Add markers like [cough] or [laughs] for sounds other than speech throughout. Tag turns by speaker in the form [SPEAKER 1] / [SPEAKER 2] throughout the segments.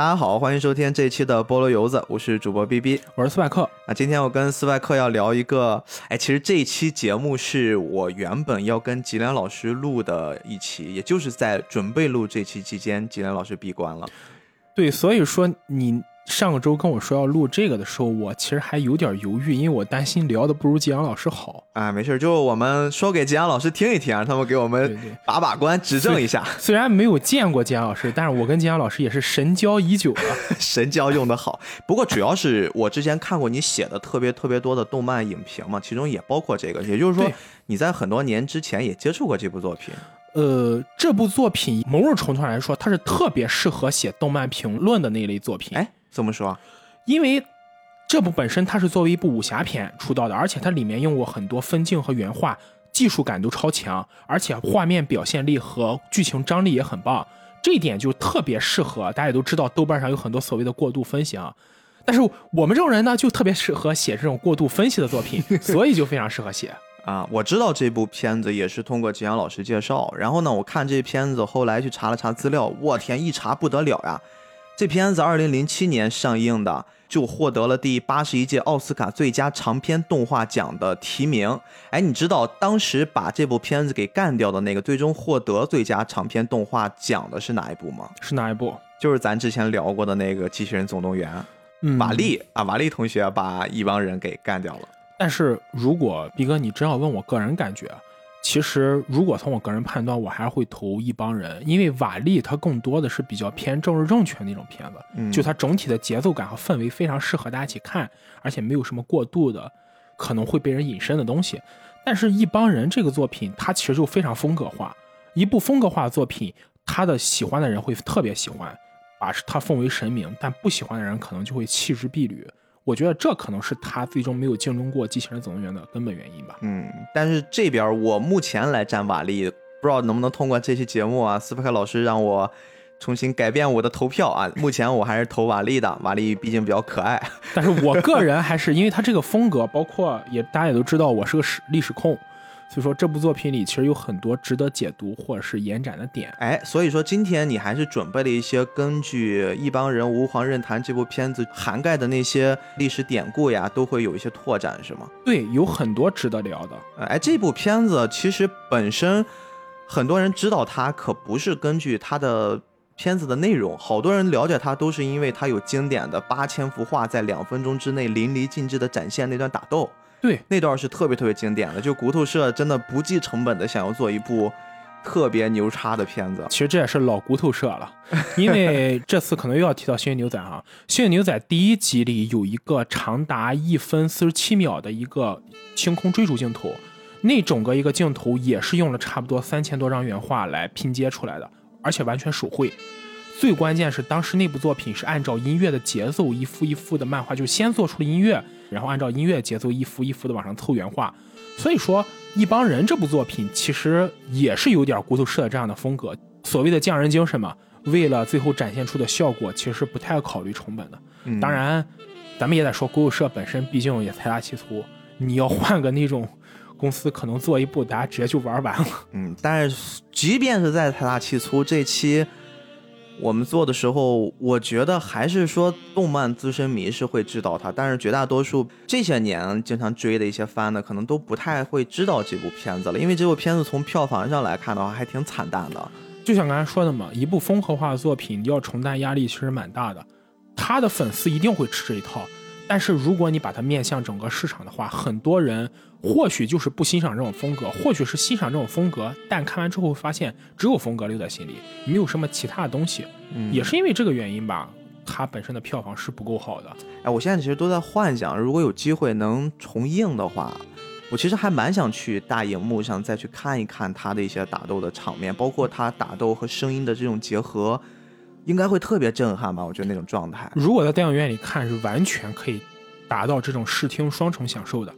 [SPEAKER 1] 大家好，欢迎收听这一期的菠萝油子，我是主播 B B，
[SPEAKER 2] 我是斯派克。
[SPEAKER 1] 啊，今天我跟斯派克要聊一个，哎，其实这一期节目是我原本要跟吉良老师录的一期，也就是在准备录这期期间，吉良老师闭关了。
[SPEAKER 2] 对，所以说你。上个周跟我说要录这个的时候，我其实还有点犹豫，因为我担心聊的不如吉阳老师好。
[SPEAKER 1] 啊，没事，就我们说给吉阳老师听一听，让他们给我们把把关，指正一下。
[SPEAKER 2] 虽然没有见过吉阳老师，但是我跟吉阳老师也是神交已久了。[laughs]
[SPEAKER 1] 神交用的好，不过主要是我之前看过你写的特别特别多的动漫影评嘛，其中也包括这个，也就是说你在很多年之前也接触过这部作品。
[SPEAKER 2] 呃，这部作品某种程度上来说，它是特别适合写动漫评论的那类作品。
[SPEAKER 1] 哎。怎么说？
[SPEAKER 2] 因为这部本身它是作为一部武侠片出道的，而且它里面用过很多分镜和原画，技术感都超强，而且画面表现力和剧情张力也很棒。这一点就特别适合大家也都知道，豆瓣上有很多所谓的过度分析啊。但是我们这种人呢，就特别适合写这种过度分析的作品，[laughs] 所以就非常适合写
[SPEAKER 1] 啊。我知道这部片子也是通过吉阳老师介绍，然后呢，我看这片子后来去查了查资料，我天，一查不得了呀！这片子二零零七年上映的，就获得了第八十一届奥斯卡最佳长篇动画奖的提名。哎，你知道当时把这部片子给干掉的那个，最终获得最佳长篇动画奖的是哪一部吗？
[SPEAKER 2] 是哪一部？
[SPEAKER 1] 就是咱之前聊过的那个《机器人总动员》。瓦力啊，瓦力同学把一帮人给干掉了。
[SPEAKER 2] 但是如果毕哥，你真要问我个人感觉。其实，如果从我个人判断，我还是会投一帮人，因为瓦力它更多的是比较偏政治正确那种片子，就它整体的节奏感和氛围非常适合大家一起看，而且没有什么过度的可能会被人隐身的东西。但是，一帮人这个作品，它其实就非常风格化。一部风格化的作品，他的喜欢的人会特别喜欢，把它奉为神明；但不喜欢的人可能就会弃之敝履。我觉得这可能是他最终没有竞争过《机器人总动员》的根本原因吧。
[SPEAKER 1] 嗯，但是这边我目前来站瓦力，不知道能不能通过这期节目啊，斯派克老师让我重新改变我的投票啊。目前我还是投瓦力的，瓦力毕竟比较可爱。
[SPEAKER 2] 但是我个人还是因为他这个风格，包括也大家也都知道，我是个史历史控。所以说，这部作品里其实有很多值得解读或者是延展的点。
[SPEAKER 1] 哎，所以说今天你还是准备了一些根据一帮人吾皇任谈这部片子涵盖的那些历史典故呀，都会有一些拓展，是吗？
[SPEAKER 2] 对，有很多值得聊的。
[SPEAKER 1] 哎，这部片子其实本身很多人知道它，可不是根据它的片子的内容，好多人了解它都是因为它有经典的八千幅画在两分钟之内淋漓尽致的展现那段打斗。
[SPEAKER 2] 对，
[SPEAKER 1] 那段是特别特别经典的，就骨头社真的不计成本的想要做一部特别牛叉的片子。
[SPEAKER 2] 其实这也是老骨头社了，[laughs] 因为这次可能又要提到《幸运牛仔》哈，《幸运牛仔》第一集里有一个长达一分四十七秒的一个星空追逐镜头，那整个一个镜头也是用了差不多三千多张原画来拼接出来的，而且完全手绘。最关键是当时那部作品是按照音乐的节奏一幅一幅的漫画，就先做出了音乐。然后按照音乐节奏一幅一幅的往上凑原画，所以说一帮人这部作品其实也是有点骨头社这样的风格。所谓的匠人精神嘛，为了最后展现出的效果，其实不太考虑成本的。当然，咱们也得说骨头社本身毕竟也财大气粗，你要换个那种公司，可能做一部大家直接就玩完了。
[SPEAKER 1] 嗯，但是即便是再财大气粗，这期。我们做的时候，我觉得还是说动漫资深迷是会知道它，但是绝大多数这些年经常追的一些番呢，可能都不太会知道这部片子了。因为这部片子从票房上来看的话，还挺惨淡的。
[SPEAKER 2] 就像刚才说的嘛，一部风格化的作品要承担压力其实蛮大的，他的粉丝一定会吃这一套。但是如果你把它面向整个市场的话，很多人或许就是不欣赏这种风格，或许是欣赏这种风格，但看完之后发现只有风格留在心里，没有什么其他的东西。嗯也是因为这个原因吧，它本身的票房是不够好的。
[SPEAKER 1] 哎，我现在其实都在幻想，如果有机会能重映的话，我其实还蛮想去大荧幕上再去看一看它的一些打斗的场面，包括它打斗和声音的这种结合。应该会特别震撼吧？我觉得那种状态，
[SPEAKER 2] 如果在电影院里看，是完全可以达到这种视听双重享受的。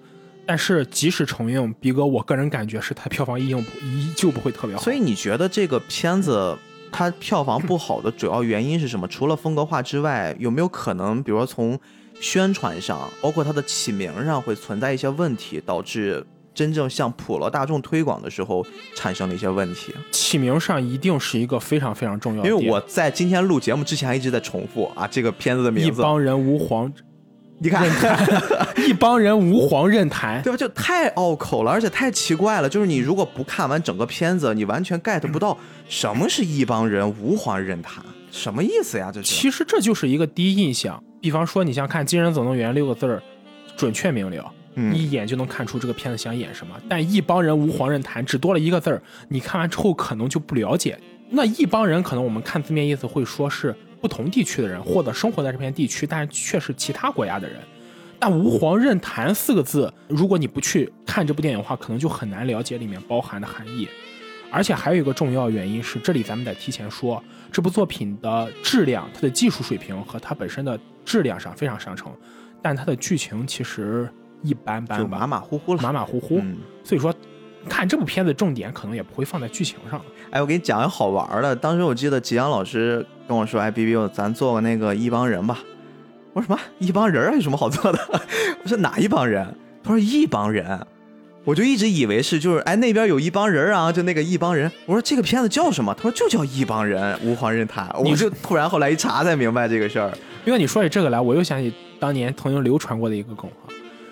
[SPEAKER 2] 但是即使重映，逼哥，我个人感觉是它票房依不依旧不会特别好。
[SPEAKER 1] 所以你觉得这个片子它票房不好的主要原因是什么？除了风格化之外，有没有可能，比如说从宣传上，包括它的起名上，会存在一些问题，导致真正向普罗大众推广的时候产生了一些问题。
[SPEAKER 2] 起名上一定是一个非常非常重要的，
[SPEAKER 1] 因为我在今天录节目之前一直在重复啊，这个片子的名字，
[SPEAKER 2] 一帮人无黄，
[SPEAKER 1] 你看，[laughs]
[SPEAKER 2] 一帮人无黄任谈，
[SPEAKER 1] 对吧？就太拗口了，而且太奇怪了。就是你如果不看完整个片子，你完全 get 不到什么是一帮人无黄任谈，什么意思呀？这是。
[SPEAKER 2] 其实这就是一个第一印象。比方说，你像看《惊人总动员》六个字儿，准确明了，一眼就能看出这个片子想演什么。但一帮人无黄任谈，只多了一个字儿，你看完之后可能就不了解。那一帮人可能我们看字面意思会说是不同地区的人，或者生活在这片地区，但是却是其他国家的人。但吾皇任谈四个字，如果你不去看这部电影的话，可能就很难了解里面包含的含义。而且还有一个重要原因是，这里咱们得提前说，这部作品的质量、它的技术水平和它本身的质量上非常上乘，但它的剧情其实一般般
[SPEAKER 1] 马马虎虎了，
[SPEAKER 2] 马马虎虎。
[SPEAKER 1] 嗯，
[SPEAKER 2] 所以说，看这部片子重点可能也不会放在剧情上。
[SPEAKER 1] 哎，我给你讲一个好玩的。当时我记得吉阳老师跟我说：“哎，B B，咱做个那个一帮人吧。”我说什么一帮人儿有什么好做的？[laughs] 我说哪一帮人？他说一帮人。我就一直以为是就是哎那边有一帮人啊，就那个一帮人。我说这个片子叫什么？他说就叫一帮人，无黄任谈。我就突然后来一查才明白这个事儿。
[SPEAKER 2] 因为你说起这个来，我又想起当年曾经流传过的一个梗啊，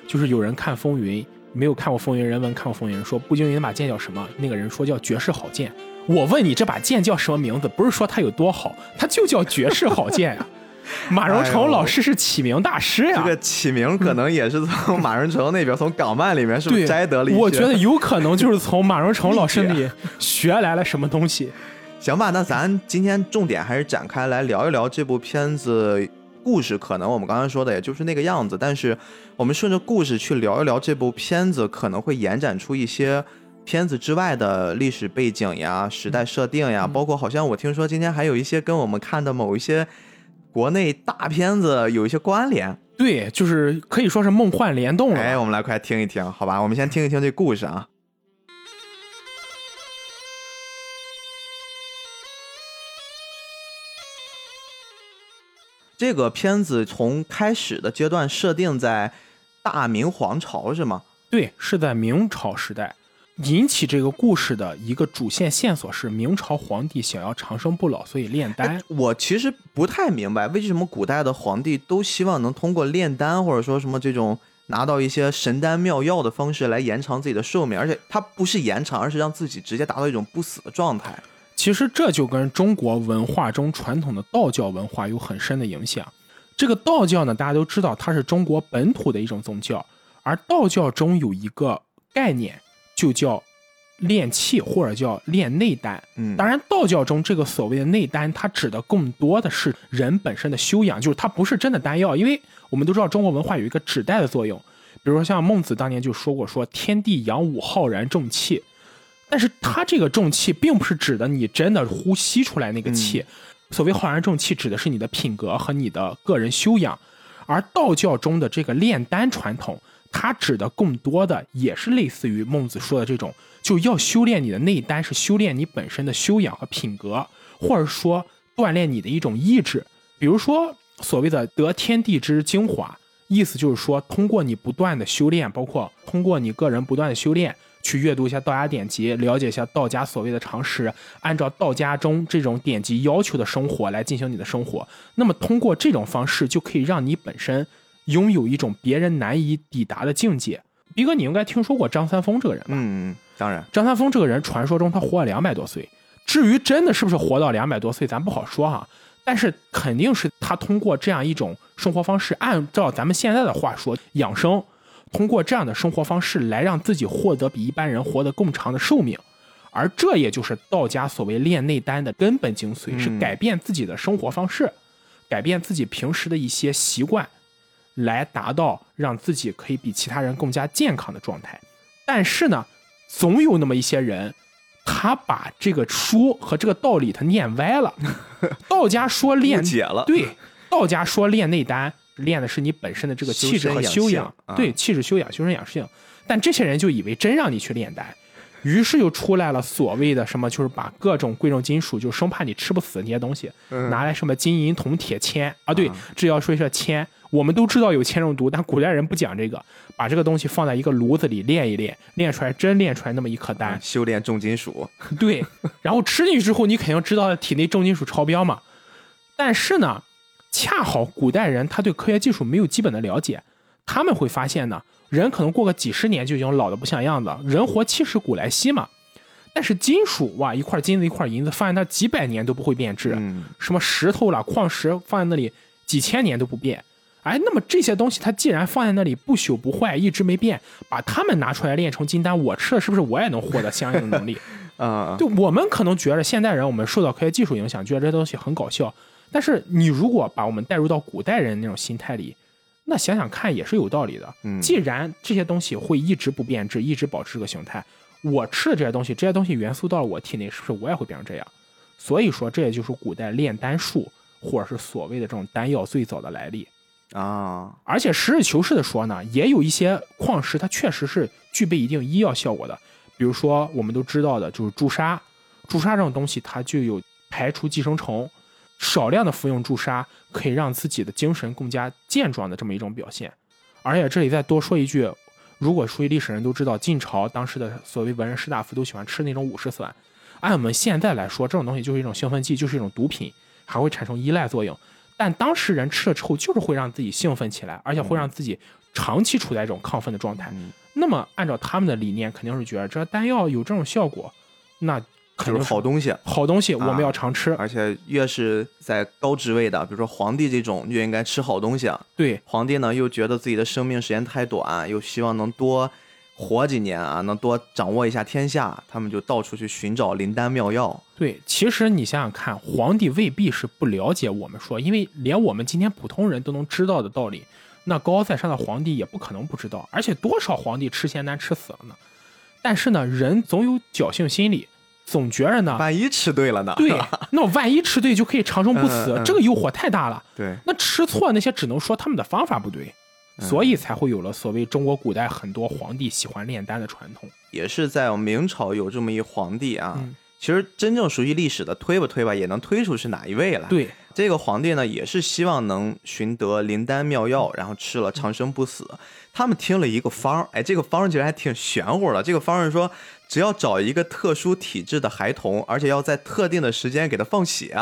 [SPEAKER 2] 就是有人看《风云》，没有看过《风云》人文看过《风云》，说步惊云那把剑叫什么？那个人说叫绝世好剑。我问你这把剑叫什么名字？不是说它有多好，它就叫绝世好剑呀、[laughs] 马荣成老师是起名大师呀、
[SPEAKER 1] 这个起名可能也是从马荣成那边，从港漫里面是不是，摘得了一些？
[SPEAKER 2] 我觉得有可能就是从马荣成老师那里 [laughs] 学来了什么东西。
[SPEAKER 1] 行吧，那咱今天重点还是展开来聊一聊这部片子故事。可能我们刚才说的也就是那个样子，但是我们顺着故事去聊一聊这部片子，可能会延展出一些片子之外的历史背景呀、时代设定呀，包括好像我听说今天还有一些跟我们看的某一些国内大片子有一些关联。
[SPEAKER 2] 对，就是可以说是梦幻联动了吧。
[SPEAKER 1] 哎，我们来快听一听，好吧？我们先听一听这故事啊。这个片子从开始的阶段设定在大明皇朝是吗？
[SPEAKER 2] 对，是在明朝时代。引起这个故事的一个主线线索是明朝皇帝想要长生不老，所以炼丹。
[SPEAKER 1] 哎我其实不太明白，为什么古代的皇帝都希望能通过炼丹或者说什么这种拿到一些神丹妙药的方式来延长自己的寿命，而且它不是延长，而是让自己直接达到一种不死的状态。
[SPEAKER 2] 其实这就跟中国文化中传统的道教文化有很深的影响。这个道教呢，大家都知道它是中国本土的一种宗教，而道教中有一个概念，就叫炼气或者叫炼内丹。
[SPEAKER 1] 嗯，
[SPEAKER 2] 当然，道教中这个所谓的内丹，它指的更多的是人本身的修养，就是它不是真的丹药，因为我们都知道中国文化有一个指代的作用，比如说像孟子当年就说过，说天地阳武浩然正气，但是他这个正气并不是指的你真的呼吸出来那个气，所谓浩然正气指的是你的品格和你的个人修养，而道教中的这个炼丹传统，它指的更多的也是类似于孟子说的这种，就要修炼你的内丹，是修炼你本身的修养和品格，或者说锻炼你的一种意志。比如说所谓的得天地之精华，意思就是说，通过你不断的修炼，包括通过你个人不断的修炼，去阅读一下道家典籍，了解一下道家所谓的常识，按照道家中这种典籍要求的生活来进行你的生活。那么通过这种方式，就可以让你本身拥有一种别人难以抵达的境界。逼哥，你应该听说过张三丰这个人吧？
[SPEAKER 1] 嗯，当然，
[SPEAKER 2] 张三丰这个人，传说中他活了两百多岁。至于真的是不是活到两百多岁，咱不好说哈。但是肯定是他通过这样一种生活方式，按照咱们现在的话说，养生，通过这样的生活方式来让自己获得比一般人活得更长的寿命。而这也就是道家所谓炼内丹的根本精髓，是改变自己的生活方式，改变自己平时的一些习惯，来达到让自己可以比其他人更加健康的状态。但是呢，总有那么一些人，他把这个书和这个道理他念歪了。[laughs] 道家说练
[SPEAKER 1] 解了
[SPEAKER 2] 对，道家说练内丹，练的是你本身的这个气质和修养，对，气质修养、修身养性。但这些人就以为真让你去炼丹，于是就出来了所谓的什么，就是把各种贵重金属，就生怕你吃不死那些东西，拿来什么金银铜铁铅啊，对，这要说一下铅。我们都知道有铅中毒，但古代人不讲这个，把这个东西放在一个炉子里炼一炼，炼出来真炼出来那么一颗丹，[laughs]
[SPEAKER 1] 修炼重金属。
[SPEAKER 2] 对，然后吃进去之后，你肯定知道体内重金属超标嘛。但是呢，恰好古代人他对科学技术没有基本的了解，他们会发现呢，人可能过个几十年就已经老的不像样子，人活七十古来稀嘛。但是金属哇，一块金子一块银子放在那几百年都不会变质，什么石头啦矿石放在那里几千年都不变。哎，那么这些东西它既然放在那里不朽不坏，一直没变，把它们拿出来炼成金丹，我吃了是不是我也能获得相应的能力？
[SPEAKER 1] 啊，[laughs]
[SPEAKER 2] 就我们可能觉得现代人我们受到科学技术影响，觉得这东西很搞笑。但是你如果把我们带入到古代人那种心态里，那想想看也是有道理的。既然这些东西会一直不变质，一直保持这个形态，我吃的这些东西，这些东西元素到了我体内，是不是我也会变成这样？所以说，这也就是古代炼丹术，或者是所谓的这种丹药最早的来历。
[SPEAKER 1] 啊，
[SPEAKER 2] 而且实事求是的说呢，也有一些矿石，它确实是具备一定医药效果的。比如说我们都知道的，就是朱砂。朱砂这种东西，它就有排除寄生虫，少量的服用朱砂可以让自己的精神更加健壮的这么一种表现。而且这里再多说一句，如果熟悉历史人都知道，晋朝当时的所谓文人士大夫都喜欢吃那种五石散。按我们现在来说，这种东西就是一种兴奋剂，就是一种毒品，还会产生依赖作用。但当事人吃了之后，就是会让自己兴奋起来，而且会让自己长期处在一种亢奋的状态。那么，按照他们的理念，肯定是觉得这丹药有这种效果，那肯定
[SPEAKER 1] 是好东西。
[SPEAKER 2] 好东西，我们要常吃。
[SPEAKER 1] 而且越是在高职位的，比如说皇帝这种，越应该吃好东西。
[SPEAKER 2] 对，
[SPEAKER 1] 皇帝呢又觉得自己的生命时间太短，又希望能多。活几年啊，能多掌握一下天下，他们就到处去寻找灵丹妙药。
[SPEAKER 2] 对，其实你想想看，皇帝未必是不了解我们说，因为连我们今天普通人都能知道的道理，那高高在上的皇帝也不可能不知道。而且多少皇帝吃仙丹吃死了呢？但是呢，人总有侥幸心理，总觉着呢，
[SPEAKER 1] 万一吃对了呢？
[SPEAKER 2] 对，那万一吃对就可以长生不死，这个诱惑太大了。
[SPEAKER 1] 对，
[SPEAKER 2] 那吃错那些只能说他们的方法不对。所以才会有了所谓中国古代很多皇帝喜欢炼丹的传统，
[SPEAKER 1] 也是在明朝有这么一皇帝啊。其实真正熟悉历史的推吧推吧，也能推出是哪一位了。
[SPEAKER 2] 对，
[SPEAKER 1] 这个皇帝呢，也是希望能寻得灵丹妙药，然后吃了长生不死。他们听了一个方哎，这个方其实还挺玄乎的。这个方是说，只要找一个特殊体质的孩童，而且要在特定的时间给他放血，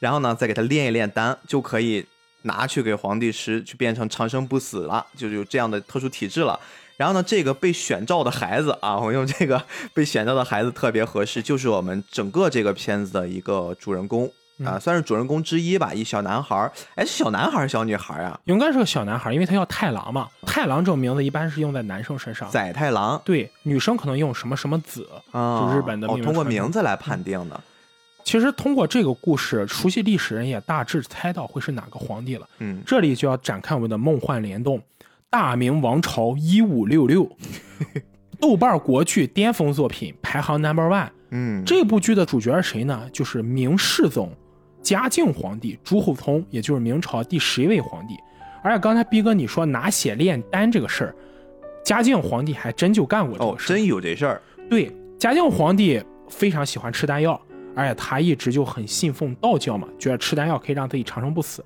[SPEAKER 1] 然后呢再给他炼一炼丹，就可以。拿去给皇帝吃，就变成长生不死了，就有这样的特殊体质了。然后呢，这个被选召的孩子啊，我用这个被选召的孩子特别合适，就是我们整个这个片子的一个主人公啊，算是主人公之一吧，一小男孩儿。哎，是小男孩儿，小女孩儿啊？
[SPEAKER 2] 应该是个小男孩儿，因为他叫太郎嘛。太郎这种名字一般是用在男生身上，
[SPEAKER 1] 载太郎。
[SPEAKER 2] 对，女生可能用什么什么子
[SPEAKER 1] 啊，
[SPEAKER 2] 就日本的。
[SPEAKER 1] 哦，通过名字来判定的。
[SPEAKER 2] 其实通过这个故事，熟悉历史人也大致猜到会是哪个皇帝了。
[SPEAKER 1] 嗯，
[SPEAKER 2] 这里就要展开我们的梦幻联动，大明王朝一五六六，[laughs] 豆瓣国剧巅峰作品排行 number one。
[SPEAKER 1] 嗯，
[SPEAKER 2] 这部剧的主角是谁呢？就是明世宗嘉靖皇帝朱厚熜，也就是明朝第十一位皇帝。而且刚才逼哥你说拿血炼丹这个事儿，嘉靖皇帝还真就干过这个事。
[SPEAKER 1] 哦，真有这事儿。
[SPEAKER 2] 对，嘉靖皇帝非常喜欢吃丹药。而且他一直就很信奉道教嘛，觉得吃丹药可以让自己长生不死。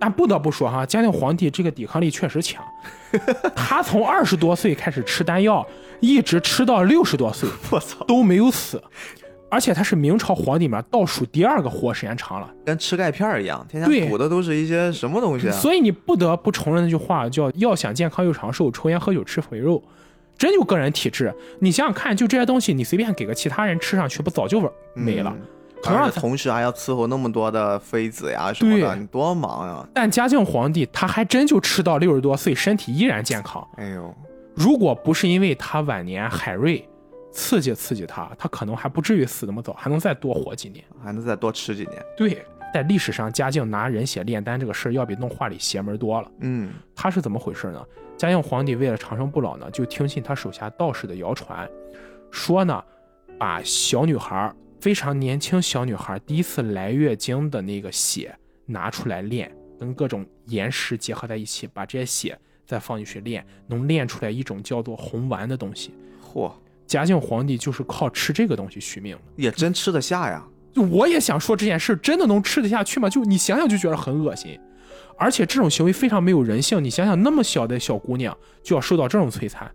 [SPEAKER 2] 但不得不说哈，嘉靖皇帝这个抵抗力确实强。[laughs] 他从二十多岁开始吃丹药，一直吃到六十多岁，
[SPEAKER 1] 我操，
[SPEAKER 2] 都没有死。而且他是明朝皇帝里面倒数第二个活时间长了，
[SPEAKER 1] 跟吃钙片一样，天天补的都是一些什么东西啊？
[SPEAKER 2] 所以你不得不承认那句话，叫要想健康又长寿，抽烟喝酒吃肥肉。真就个人体质，你想想看，就这些东西，你随便给个其他人吃上去，不早就没了？
[SPEAKER 1] 同样同时还要伺候那么多的妃子呀什么的，你多忙呀！
[SPEAKER 2] 但嘉靖皇帝他还真就吃到六十多岁，身体依然健康。
[SPEAKER 1] 哎呦，
[SPEAKER 2] 如果不是因为他晚年海瑞刺激刺激他，他可能还不至于死那么早，还能再多活几年，
[SPEAKER 1] 还能再多吃几年。
[SPEAKER 2] 对，在历史上，嘉靖拿人血炼丹这个事儿，要比动画里邪门多了。
[SPEAKER 1] 嗯，
[SPEAKER 2] 他是怎么回事呢？嘉靖皇帝为了长生不老呢，就听信他手下道士的谣传，说呢，把小女孩非常年轻小女孩第一次来月经的那个血拿出来炼，跟各种岩石结合在一起，把这些血再放进去炼，能炼出来一种叫做红丸的东西。
[SPEAKER 1] 嚯！
[SPEAKER 2] 嘉靖皇帝就是靠吃这个东西续命的。
[SPEAKER 1] 也真吃得下呀。
[SPEAKER 2] 就我也想说这件事真的能吃得下去吗？就你想想就觉得很恶心，而且这种行为非常没有人性。你想想那么小的小姑娘就要受到这种摧残，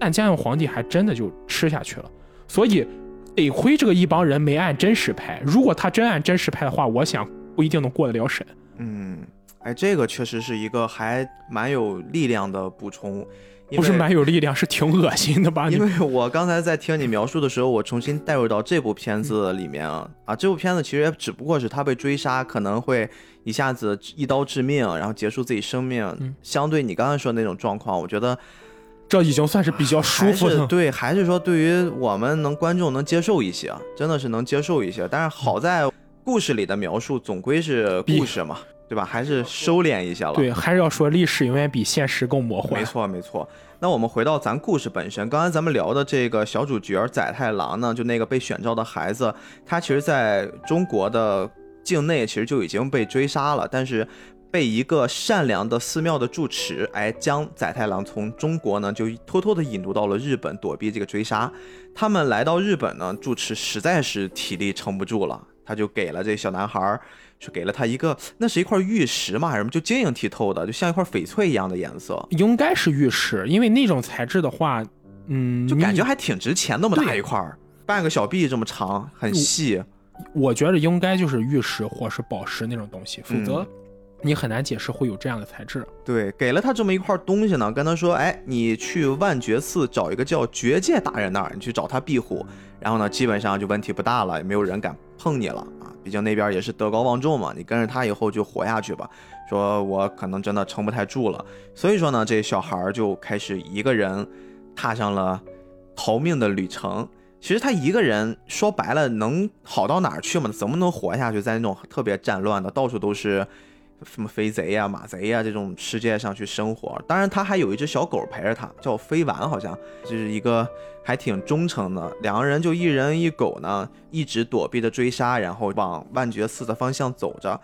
[SPEAKER 2] 但嘉靖皇帝还真的就吃下去了。所以得亏这个一帮人没按真实拍，如果他真按真实拍的话，我想不一定能过得了审。
[SPEAKER 1] 嗯，哎，这个确实是一个还蛮有力量的补充。
[SPEAKER 2] 不是蛮有力量，是挺恶心的吧？
[SPEAKER 1] 因为我刚才在听你描述的时候，我重新带入到这部片子里面啊啊！这部片子其实也只不过是他被追杀，可能会一下子一刀致命，然后结束自己生命。相对你刚才说的那种状况，我觉得
[SPEAKER 2] 这已经算是比较舒服的。
[SPEAKER 1] 对，还是说对于我们能观众能接受一些，真的是能接受一些。但是好在故事里的描述总归是故事嘛。对吧？还是收敛一些了。
[SPEAKER 2] 对，还是要说历史永远比现实更魔幻。
[SPEAKER 1] 没错，没错。那我们回到咱故事本身，刚才咱们聊的这个小主角载太郎呢，就那个被选召的孩子，他其实在中国的境内其实就已经被追杀了，但是被一个善良的寺庙的住持，哎，将载太郎从中国呢就偷偷的引渡到了日本，躲避这个追杀。他们来到日本呢，住持实在是体力撑不住了，他就给了这小男孩。是给了他一个，那是一块玉石嘛，什么就晶莹剔透的，就像一块翡翠一样的颜色。
[SPEAKER 2] 应该是玉石，因为那种材质的话，嗯，
[SPEAKER 1] 就感觉还挺值钱，那么大一块，半个小臂这么长，很细。
[SPEAKER 2] 我觉得应该就是玉石或是宝石那种东西，否则你很难解释会有这样的材质。
[SPEAKER 1] 对，给了他这么一块东西呢，跟他说，哎，你去万觉寺找一个叫觉界大人那儿，你去找他庇护，然后呢，基本上就问题不大了，也没有人敢碰你了啊。毕竟那边也是德高望重嘛，你跟着他以后就活下去吧。说我可能真的撑不太住了，所以说呢，这小孩就开始一个人踏上了逃命的旅程。其实他一个人说白了能好到哪儿去嘛？怎么能活下去？在那种特别战乱的，到处都是。什么飞贼呀、马贼呀这种世界上去生活，当然他还有一只小狗陪着他，叫飞丸，好像就是一个还挺忠诚的。两个人就一人一狗呢，一直躲避着追杀，然后往万觉寺的方向走着。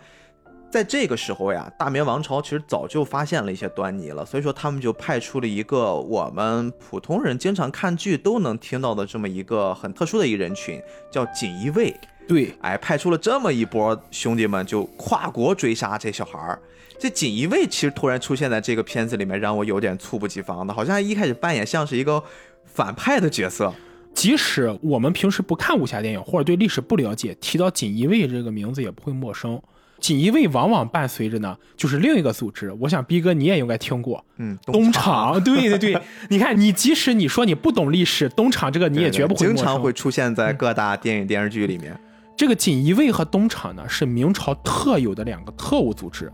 [SPEAKER 1] 在这个时候呀，大明王朝其实早就发现了一些端倪了，所以说他们就派出了一个我们普通人经常看剧都能听到的这么一个很特殊的一个人群，叫锦衣卫。
[SPEAKER 2] 对，
[SPEAKER 1] 哎，派出了这么一波兄弟们，就跨国追杀这小孩儿。这锦衣卫其实突然出现在这个片子里面，让我有点猝不及防的，好像一开始扮演像是一个反派的角色。
[SPEAKER 2] 即使我们平时不看武侠电影或者对历史不了解，提到锦衣卫这个名字也不会陌生。锦衣卫往往伴随着呢，就是另一个组织。我想逼哥你也应该听过，
[SPEAKER 1] 嗯，
[SPEAKER 2] 东厂。[laughs] 对对对，你看，你即使你说你不懂历史，东厂这个你也绝不会
[SPEAKER 1] 经常会出现在各大电影电视剧里面。
[SPEAKER 2] 这个锦衣卫和东厂呢，是明朝特有的两个特务组织。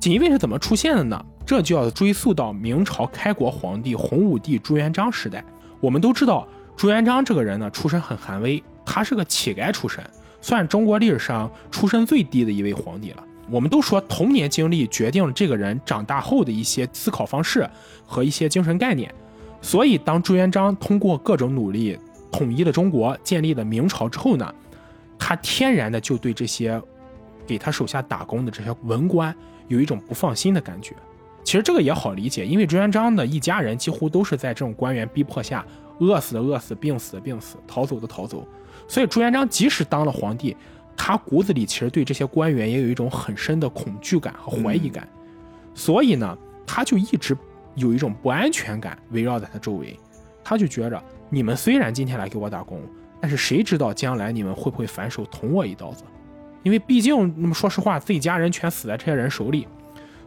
[SPEAKER 2] 锦衣卫是怎么出现的呢？这就要追溯到明朝开国皇帝洪武帝朱元璋时代。我们都知道，朱元璋这个人呢，出身很寒微，他是个乞丐出身，算中国历史上出身最低的一位皇帝了。我们都说童年经历决定了这个人长大后的一些思考方式和一些精神概念。所以，当朱元璋通过各种努力统一了中国，建立了明朝之后呢？他天然的就对这些给他手下打工的这些文官有一种不放心的感觉。其实这个也好理解，因为朱元璋的一家人几乎都是在这种官员逼迫下饿死的饿死、病死的病死、逃走的逃走。所以朱元璋即使当了皇帝，他骨子里其实对这些官员也有一种很深的恐惧感和怀疑感。所以呢，他就一直有一种不安全感围绕在他周围。他就觉着，你们虽然今天来给我打工。但是谁知道将来你们会不会反手捅我一刀子？因为毕竟，那么说实话，自己家人全死在这些人手里，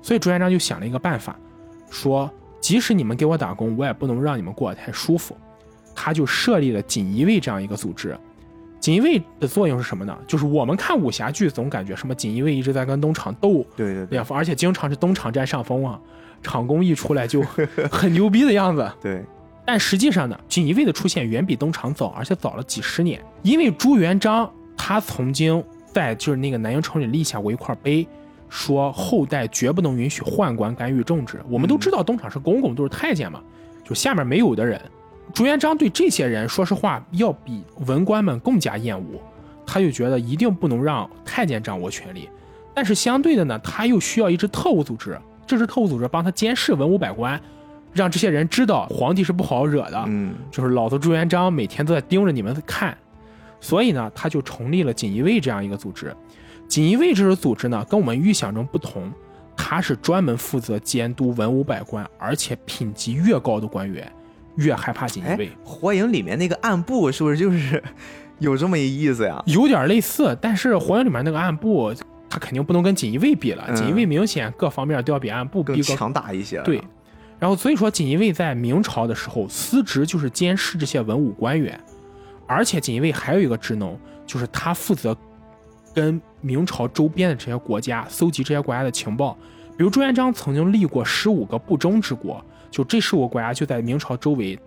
[SPEAKER 2] 所以朱元璋就想了一个办法，说即使你们给我打工，我也不能让你们过得太舒服。他就设立了锦衣卫这样一个组织。锦衣卫的作用是什么呢？就是我们看武侠剧总感觉什么锦衣卫一直在跟东厂斗，
[SPEAKER 1] 对对对，
[SPEAKER 2] 而且经常是东厂占上风啊，厂工一出来就很牛逼的样子。[laughs]
[SPEAKER 1] 对。
[SPEAKER 2] 但实际上呢，锦衣卫的出现远比东厂早，而且早了几十年。因为朱元璋他曾经在就是那个南京城里立下过一块碑，说后代绝不能允许宦官干预政治。我们都知道东厂是公公，都是太监嘛，就下面没有的人。朱元璋对这些人，说实话要比文官们更加厌恶，他就觉得一定不能让太监掌握权力。但是相对的呢，他又需要一支特务组织，这支特务组织帮他监视文武百官。让这些人知道皇帝是不好惹的，
[SPEAKER 1] 嗯
[SPEAKER 2] 就是老子朱元璋每天都在盯着你们看，所以呢，他就成立了锦衣卫这样一个组织。锦衣卫这个组织呢，跟我们预想中不同，它是专门负责监督文武百官，而且品级越高的官员越害怕锦衣
[SPEAKER 1] 哎
[SPEAKER 2] 卫，，
[SPEAKER 1] 火影里面那个暗部是不是就是 [laughs] 有这么一意思呀？
[SPEAKER 2] 有点类似，但是火影里面那个暗部，他肯定不能跟锦衣卫比了，
[SPEAKER 1] 嗯
[SPEAKER 2] 锦衣卫明显各方面都要比暗部
[SPEAKER 1] 更强大一些了。
[SPEAKER 2] 对，然后所以说锦衣卫在明朝的时候，司职就是监视这些文武官员，而且锦衣卫还有一个职能，就是他负责跟明朝周边的这些国家搜集这些国家的情报。比如朱元璋曾经立过十五个不忠之国，就这十五个国家就在明朝周围。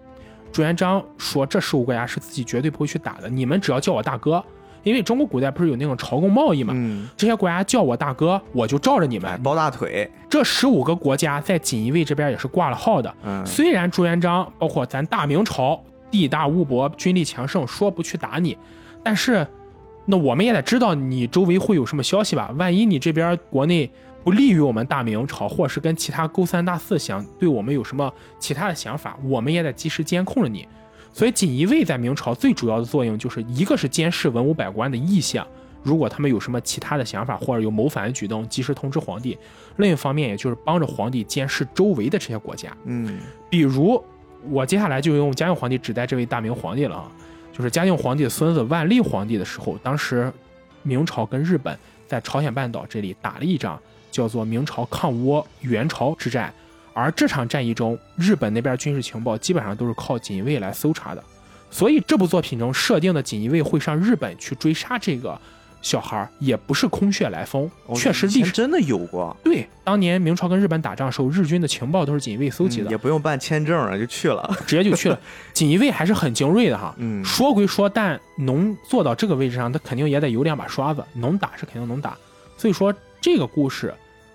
[SPEAKER 2] 朱元璋说这十五个国家是自己绝对不会去打的，你们只要叫我大哥，因为中国古代不是有那种朝贡贸易嘛，
[SPEAKER 1] 嗯，
[SPEAKER 2] 这些国家叫我大哥，我就罩着你
[SPEAKER 1] 哎，
[SPEAKER 2] 们。
[SPEAKER 1] 抱大腿，
[SPEAKER 2] 这十五个国家在锦衣卫这边也是挂了号的。
[SPEAKER 1] 嗯，
[SPEAKER 2] 虽然朱元璋包括咱大明朝地大物博、军力强盛，说不去打你，但是那我们也得知道你周围会有什么消息吧？万一你这边国内不利于我们大明朝，或者是跟其他勾三搭四想对我们有什么其他的想法，我们也得及时监控着你。所以锦衣卫在明朝最主要的作用就是一个是监视文武百官的意向，如果他们有什么其他的想法或者有谋反的举动，及时通知皇帝；另一方面，也就是帮着皇帝监视周围的这些国家。
[SPEAKER 1] 嗯
[SPEAKER 2] 比如，我接下来就用嘉靖皇帝指代这位大明皇帝了啊，就是嘉靖皇帝的孙子万历皇帝的时候，当时明朝跟日本在朝鲜半岛这里打了一仗，叫做明朝抗倭援朝之战。而这场战役中，日本那边军事情报基本上都是靠锦衣卫来搜查的，所以这部作品中设定的锦衣卫会上日本去追杀这个小孩儿，也不是空穴来风，
[SPEAKER 1] 哦
[SPEAKER 2] 确实历史
[SPEAKER 1] 真的有过，
[SPEAKER 2] 对。当年明朝跟日本打仗的时候，日军的情报都是锦衣卫搜集的
[SPEAKER 1] 嗯，也不用办签证了，就去了。
[SPEAKER 2] 直接就去了。[laughs] 锦衣卫还是很精锐的哈。
[SPEAKER 1] 嗯
[SPEAKER 2] 说归说，但能做到这个位置上，他肯定也得有两把刷子，能打是肯定能打。所以说这个故事，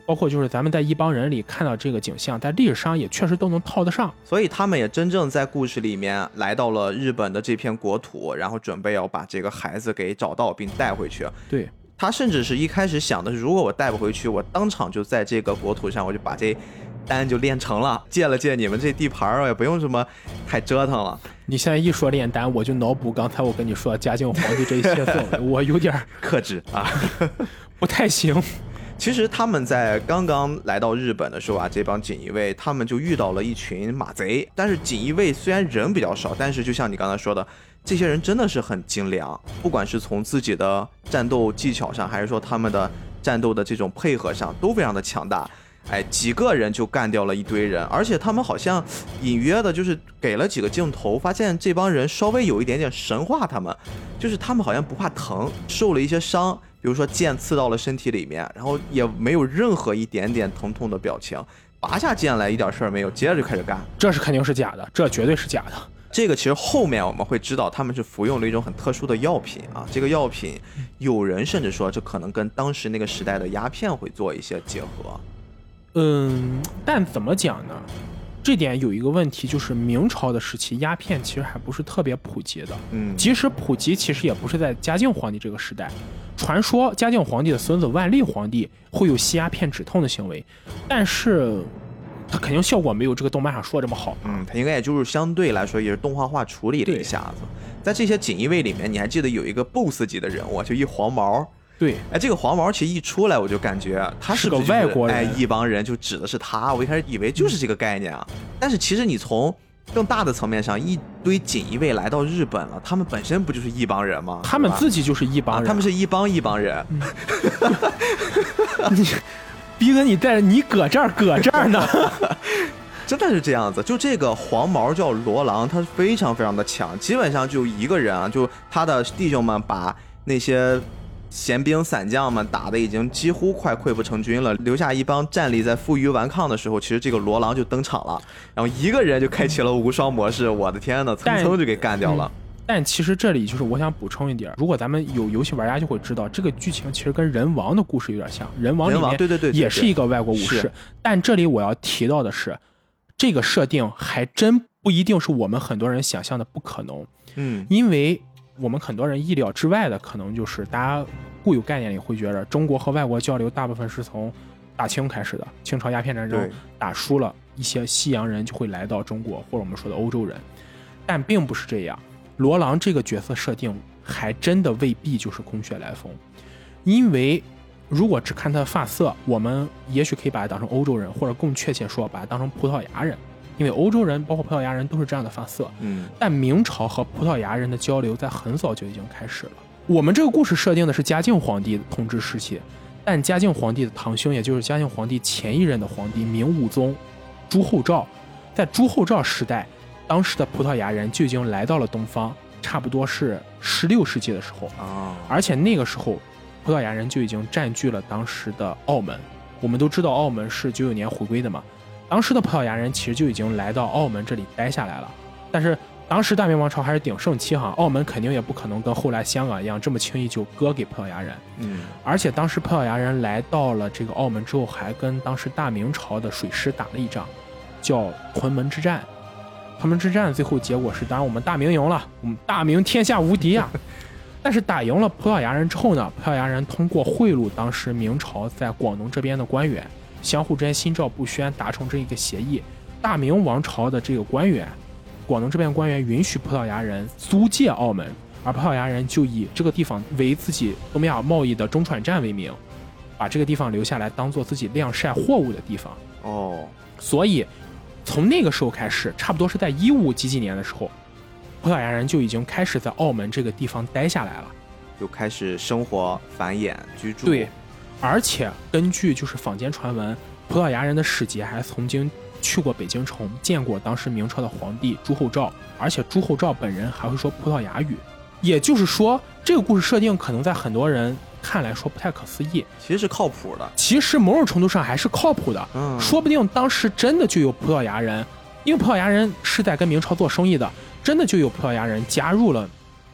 [SPEAKER 2] 包括就是咱们在一帮人里看到这个景象，在历史上也确实都能套得上。
[SPEAKER 1] 所以他们也真正在故事里面来到了日本的这片国土，然后准备要把这个孩子给找到并带回去。
[SPEAKER 2] 对，
[SPEAKER 1] 他甚至是一开始想的是，如果我带不回去，我当场就在这个国土上，我就把这单就练成了，借了借你们这地盘儿，也不用什么太折腾了。
[SPEAKER 2] 你现在一说炼丹，我就脑补刚才我跟你说嘉靖皇帝这一切 [laughs] 我有点儿
[SPEAKER 1] 克制啊！[laughs]
[SPEAKER 2] 不太行。
[SPEAKER 1] 其实他们在刚刚来到日本的时候啊，这帮锦衣卫他们就遇到了一群马贼。但是锦衣卫虽然人比较少，但是就像你刚才说的，这些人真的是很精良，不管是从自己的战斗技巧上，还是说他们的战斗的这种配合上，都非常的强大。哎，几个人就干掉了一堆人，而且他们好像隐约的，就是给了几个镜头，发现这帮人稍微有一点点神化他们，就是他们好像不怕疼，受了一些伤，比如说剑刺到了身体里面，然后也没有任何一点点疼痛的表情，拔下剑来一点事儿没有，接着就开始干。
[SPEAKER 2] 这是肯定是假的，这绝对是假的。
[SPEAKER 1] 这个其实后面我们会知道，他们是服用了一种很特殊的药品啊。这个药品，有人甚至说这可能跟当时那个时代的鸦片会做一些结合。
[SPEAKER 2] 嗯，但怎么讲呢？这点有一个问题，就是明朝的时期，鸦片其实还不是特别普及的。
[SPEAKER 1] 嗯，
[SPEAKER 2] 即使普及，其实也不是在嘉靖皇帝这个时代。传说嘉靖皇帝的孙子万历皇帝会有吸鸦片止痛的行为，但是他肯定效果没有这个动漫上说的这么好。
[SPEAKER 1] 嗯，他应该也就是相对来说也是动画化处理了一下子。在这些锦衣卫里面，你还记得有一个 BOSS 级的人物，就一黄毛。
[SPEAKER 2] 对，
[SPEAKER 1] 哎，这个黄毛其实一出来，我就感觉他是
[SPEAKER 2] 个外国人
[SPEAKER 1] 哎，一帮人就指的是他。我一开始以为就是这个概念啊，但是其实你从更大的层面上，一堆锦衣卫来到日本了，他们本身不就是一帮人吗？
[SPEAKER 2] 他们自己就是一帮
[SPEAKER 1] 他们是一帮一帮人。[laughs]
[SPEAKER 2] 你逼着你带着你搁这儿搁这儿呢。[laughs]
[SPEAKER 1] 真的是这样子，就这个黄毛叫罗郎，他非常非常的强，基本上就一个人啊，就他的弟兄们把那些闲兵散将们打的已经几乎快溃不成军了，留下一帮战力在负隅顽抗的时候，其实这个罗狼就登场了，然后一个人就开启了无双模式，我的天呐，蹭蹭就给干掉了。
[SPEAKER 2] 但其实这里就是我想补充一点，如果咱们有游戏玩家就会知道，这个剧情其实跟人王的故事有点像。人王里
[SPEAKER 1] 人王
[SPEAKER 2] 面
[SPEAKER 1] 对对对对
[SPEAKER 2] 也是一个外国武士
[SPEAKER 1] 是，
[SPEAKER 2] 但这里我要提到的是，这个设定还真不一定是我们很多人想象的不可能，
[SPEAKER 1] 嗯
[SPEAKER 2] 因为我们很多人意料之外的，可能就是大家固有概念里会觉得中国和外国交流大部分是从大清开始的，清朝鸦片战争打输了，一些西洋人就会来到中国，或者我们说的欧洲人，但并不是这样。罗朗这个角色设定还真的未必就是空穴来风，因为如果只看他的发色，我们也许可以把他当成欧洲人，或者更确切说，把他当成葡萄牙人，因为欧洲人包括葡萄牙人都是这样的发色。
[SPEAKER 1] 嗯
[SPEAKER 2] 但明朝和葡萄牙人的交流在很早就已经开始了。我们这个故事设定的是嘉靖皇帝统治时期，但嘉靖皇帝的堂兄，也就是嘉靖皇帝前一任的皇帝明武宗朱厚照，在朱厚照时代，当时的葡萄牙人就已经来到了东方，差不多是十六世纪的时候，
[SPEAKER 1] 啊，
[SPEAKER 2] 而且那个时候，葡萄牙人就已经占据了当时的澳门。我们都知道澳门是九九年回归的嘛，当时的葡萄牙人其实就已经来到澳门这里待下来了。但是当时大明王朝还是鼎盛期哈，澳门肯定也不可能跟后来香港一样这么轻易就割给葡萄牙人。
[SPEAKER 1] 嗯
[SPEAKER 2] 而且当时葡萄牙人来到了这个澳门之后，还跟当时大明朝的水师打了一仗，叫屯门之战。屯门之战最后结果是，当然我们大明赢了，我们大明天下无敌啊！[laughs] 但是打赢了葡萄牙人之后呢，葡萄牙人通过贿赂当时明朝在广东这边的官员，相互之间心照不宣，达成这一个协议。大明王朝的这个官员，广东这边官员允许葡萄牙人租借澳门，而葡萄牙人就以这个地方为自己东亚贸易的中转站为名，把这个地方留下来当做自己晾晒货物的地方。
[SPEAKER 1] 哦，
[SPEAKER 2] 所以从那个时候开始，差不多是在一五几几年的时候，葡萄牙人就已经开始在澳门这个地方待下来了。
[SPEAKER 1] 就开始生活、繁衍、居住。
[SPEAKER 2] 对，而且根据就是坊间传闻，葡萄牙人的使节还曾经去过北京城，见过当时明朝的皇帝朱厚照，而且朱厚照本人还会说葡萄牙语。也就是说，这个故事设定可能在很多人看来说不太可思议，
[SPEAKER 1] 其实是靠谱的。
[SPEAKER 2] 其实某种程度上还是靠谱的。
[SPEAKER 1] 嗯，
[SPEAKER 2] 说不定当时真的就有葡萄牙人，因为葡萄牙人是在跟明朝做生意的，真的就有葡萄牙人加入了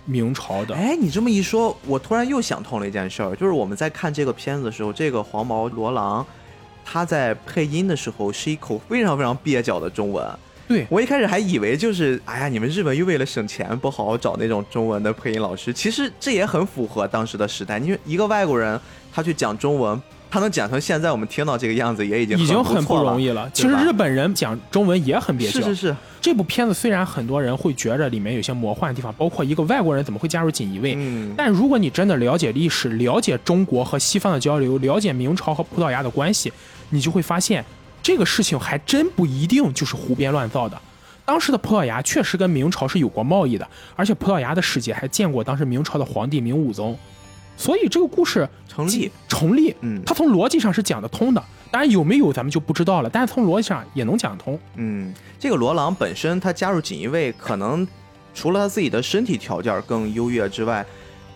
[SPEAKER 2] 明朝的。
[SPEAKER 1] 哎，你这么一说，我突然又想通了一件事儿，就是我们在看这个片子的时候，这个黄毛罗郎，他在配音的时候是一口非常非常蹩脚的中文。
[SPEAKER 2] 对
[SPEAKER 1] 我一开始还以为就是，哎呀，你们日本又为了省钱不好好找那种中文的配音老师，其实这也很符合当时的时代。因为一个外国人他去讲中文，他能讲成现在我们听到这个样子，也已经
[SPEAKER 2] 已经很不容易了。其实日本人讲中文也很蹩脚。
[SPEAKER 1] 是是是，
[SPEAKER 2] 这部片子虽然很多人会觉着里面有些魔幻的地方，包括一个外国人怎么会加入锦衣卫，
[SPEAKER 1] 嗯，
[SPEAKER 2] 但如果你真的了解历史，了解中国和西方的交流，了解明朝和葡萄牙的关系，你就会发现这个事情还真不一定就是胡编乱造的。当时的葡萄牙确实跟明朝是有过贸易的，而且葡萄牙的使节还见过当时明朝的皇帝明武宗，所以这个故事
[SPEAKER 1] 成立。
[SPEAKER 2] 成立，
[SPEAKER 1] 嗯
[SPEAKER 2] 它从逻辑上是讲得通的。当然有没有咱们就不知道了，但是从逻辑上也能讲得通。
[SPEAKER 1] 嗯，这个罗朗本身他加入锦衣卫，可能除了他自己的身体条件更优越之外，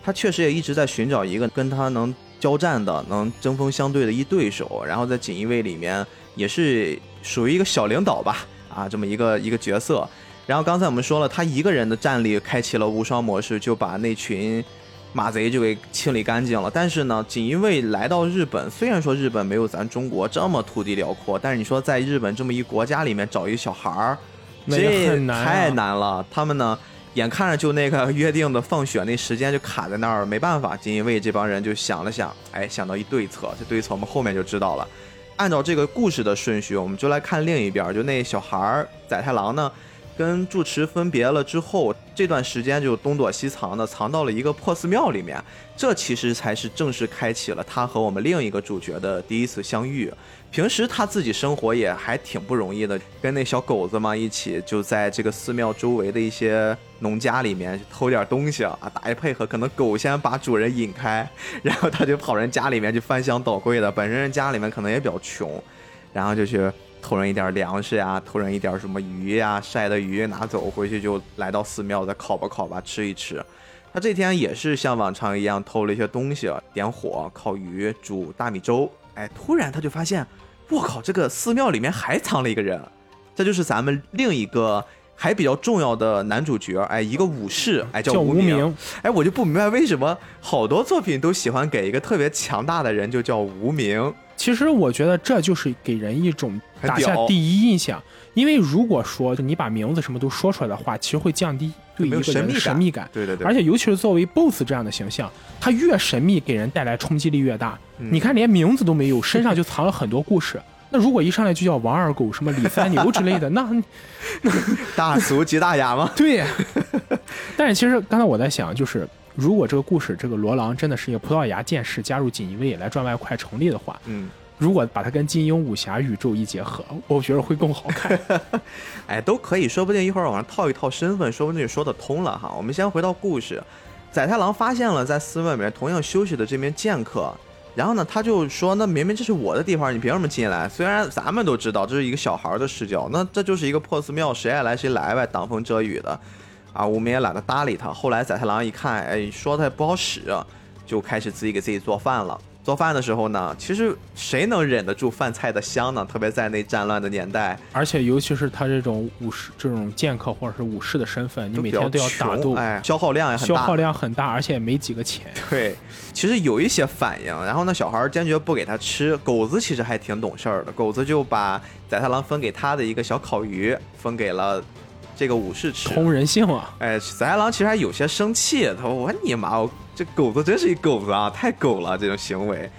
[SPEAKER 1] 他确实也一直在寻找一个跟他能交战的、能针锋相对的一对手。然后在锦衣卫里面也是属于一个小领导吧，啊，这么一个一个角色。然后刚才我们说了，他一个人的战力开启了无双模式，就把那群马贼就给清理干净了。但是呢，锦衣卫来到日本，虽然说日本没有咱中国这么土地辽阔，但是你说在日本这么一国家里面找一小孩儿，这太难了。他们呢，眼看着就那个约定的放血那时间就卡在那儿，没办法，锦衣卫这帮人就想了想，哎，想到一对策，这对策我们后面就知道了。按照这个故事的顺序，我们就来看另一边儿，就那小孩儿载太郎呢，跟住持分别了之后，这段时间就东躲西藏的，藏到了一个破寺庙里面。这其实才是正式开启了他和我们另一个主角的第一次相遇。平时他自己生活也还挺不容易的，跟那小狗子嘛一起就在这个寺庙周围的一些农家里面偷点东西啊，打一配合，可能狗先把主人引开，然后他就跑人家里面去翻箱倒柜的。本身人家里面可能也比较穷，然后就去偷人一点粮食呀，偷人一点什么鱼呀，晒的鱼拿走回去就来到寺庙再烤吧烤吧吃一吃。他这天也是像往常一样偷了一些东西，点火烤鱼煮大米粥。哎，突然他就发现，我靠，这个寺庙里面还藏了一个人，这就是咱们另一个还比较重要的男主角，哎，一个武士，哎，
[SPEAKER 2] 叫无
[SPEAKER 1] 无名。哎，我就不明白为什么好多作品都喜欢给一个特别强大的人就叫无名。
[SPEAKER 2] 其实我觉得这就是给人一种打下第一印象，因为如果说你把名字什么都说出来的话，其实会降低对一个人的
[SPEAKER 1] 神秘感。对对对，
[SPEAKER 2] 而且尤其是作为 BOSS 这样的形象，他越神秘，给人带来冲击力越大。
[SPEAKER 1] 嗯
[SPEAKER 2] 你看，连名字都没有，身上就藏了很多故事。那如果一上来就叫王二狗、什么李三牛之类的，那 [laughs]
[SPEAKER 1] 大俗即大雅吗。[laughs]
[SPEAKER 2] 对。但是其实刚才我在想，就是如果这个故事，这个罗朗真的是一个葡萄牙剑士加入锦衣卫来赚外快成立的话，
[SPEAKER 1] 嗯，
[SPEAKER 2] 如果把它跟金庸武侠宇宙一结合，我觉得会更好看。[laughs]
[SPEAKER 1] 哎，都可以，说不定一会儿往上套一套身份，说不定就说得通了哈。我们先回到故事，宰太郎发现了在寺院里面同样休息的这名剑客，然后呢，他就说：“那明明这是我的地方，你凭什么进来？”虽然咱们都知道这是一个小孩的视角，那这就是一个破寺庙，谁爱来谁来呗，挡风遮雨的。啊，我们也懒得搭理他。后来宰太郎一看，哎，说他也不好使，就开始自己给自己做饭了。做饭的时候呢，其实谁能忍得住饭菜的香呢？特别在那战乱的年代，
[SPEAKER 2] 而且尤其是他这种武士、这种剑客或者是武士的身份，你每天都要打斗，
[SPEAKER 1] 哎，消耗量也很大，
[SPEAKER 2] 消耗量很大，而且也没几个钱。
[SPEAKER 1] 对，其实有一些反应，然后呢，小孩坚决不给他吃。狗子其实还挺懂事儿的，狗子就把宰太郎分给他的一个小烤鱼分给了这个武士吃。
[SPEAKER 2] 通人性啊！
[SPEAKER 1] 哎，宰太郎其实还有些生气，他说：“我你妈，我这狗子真是一狗子啊，太狗了，这种行为。”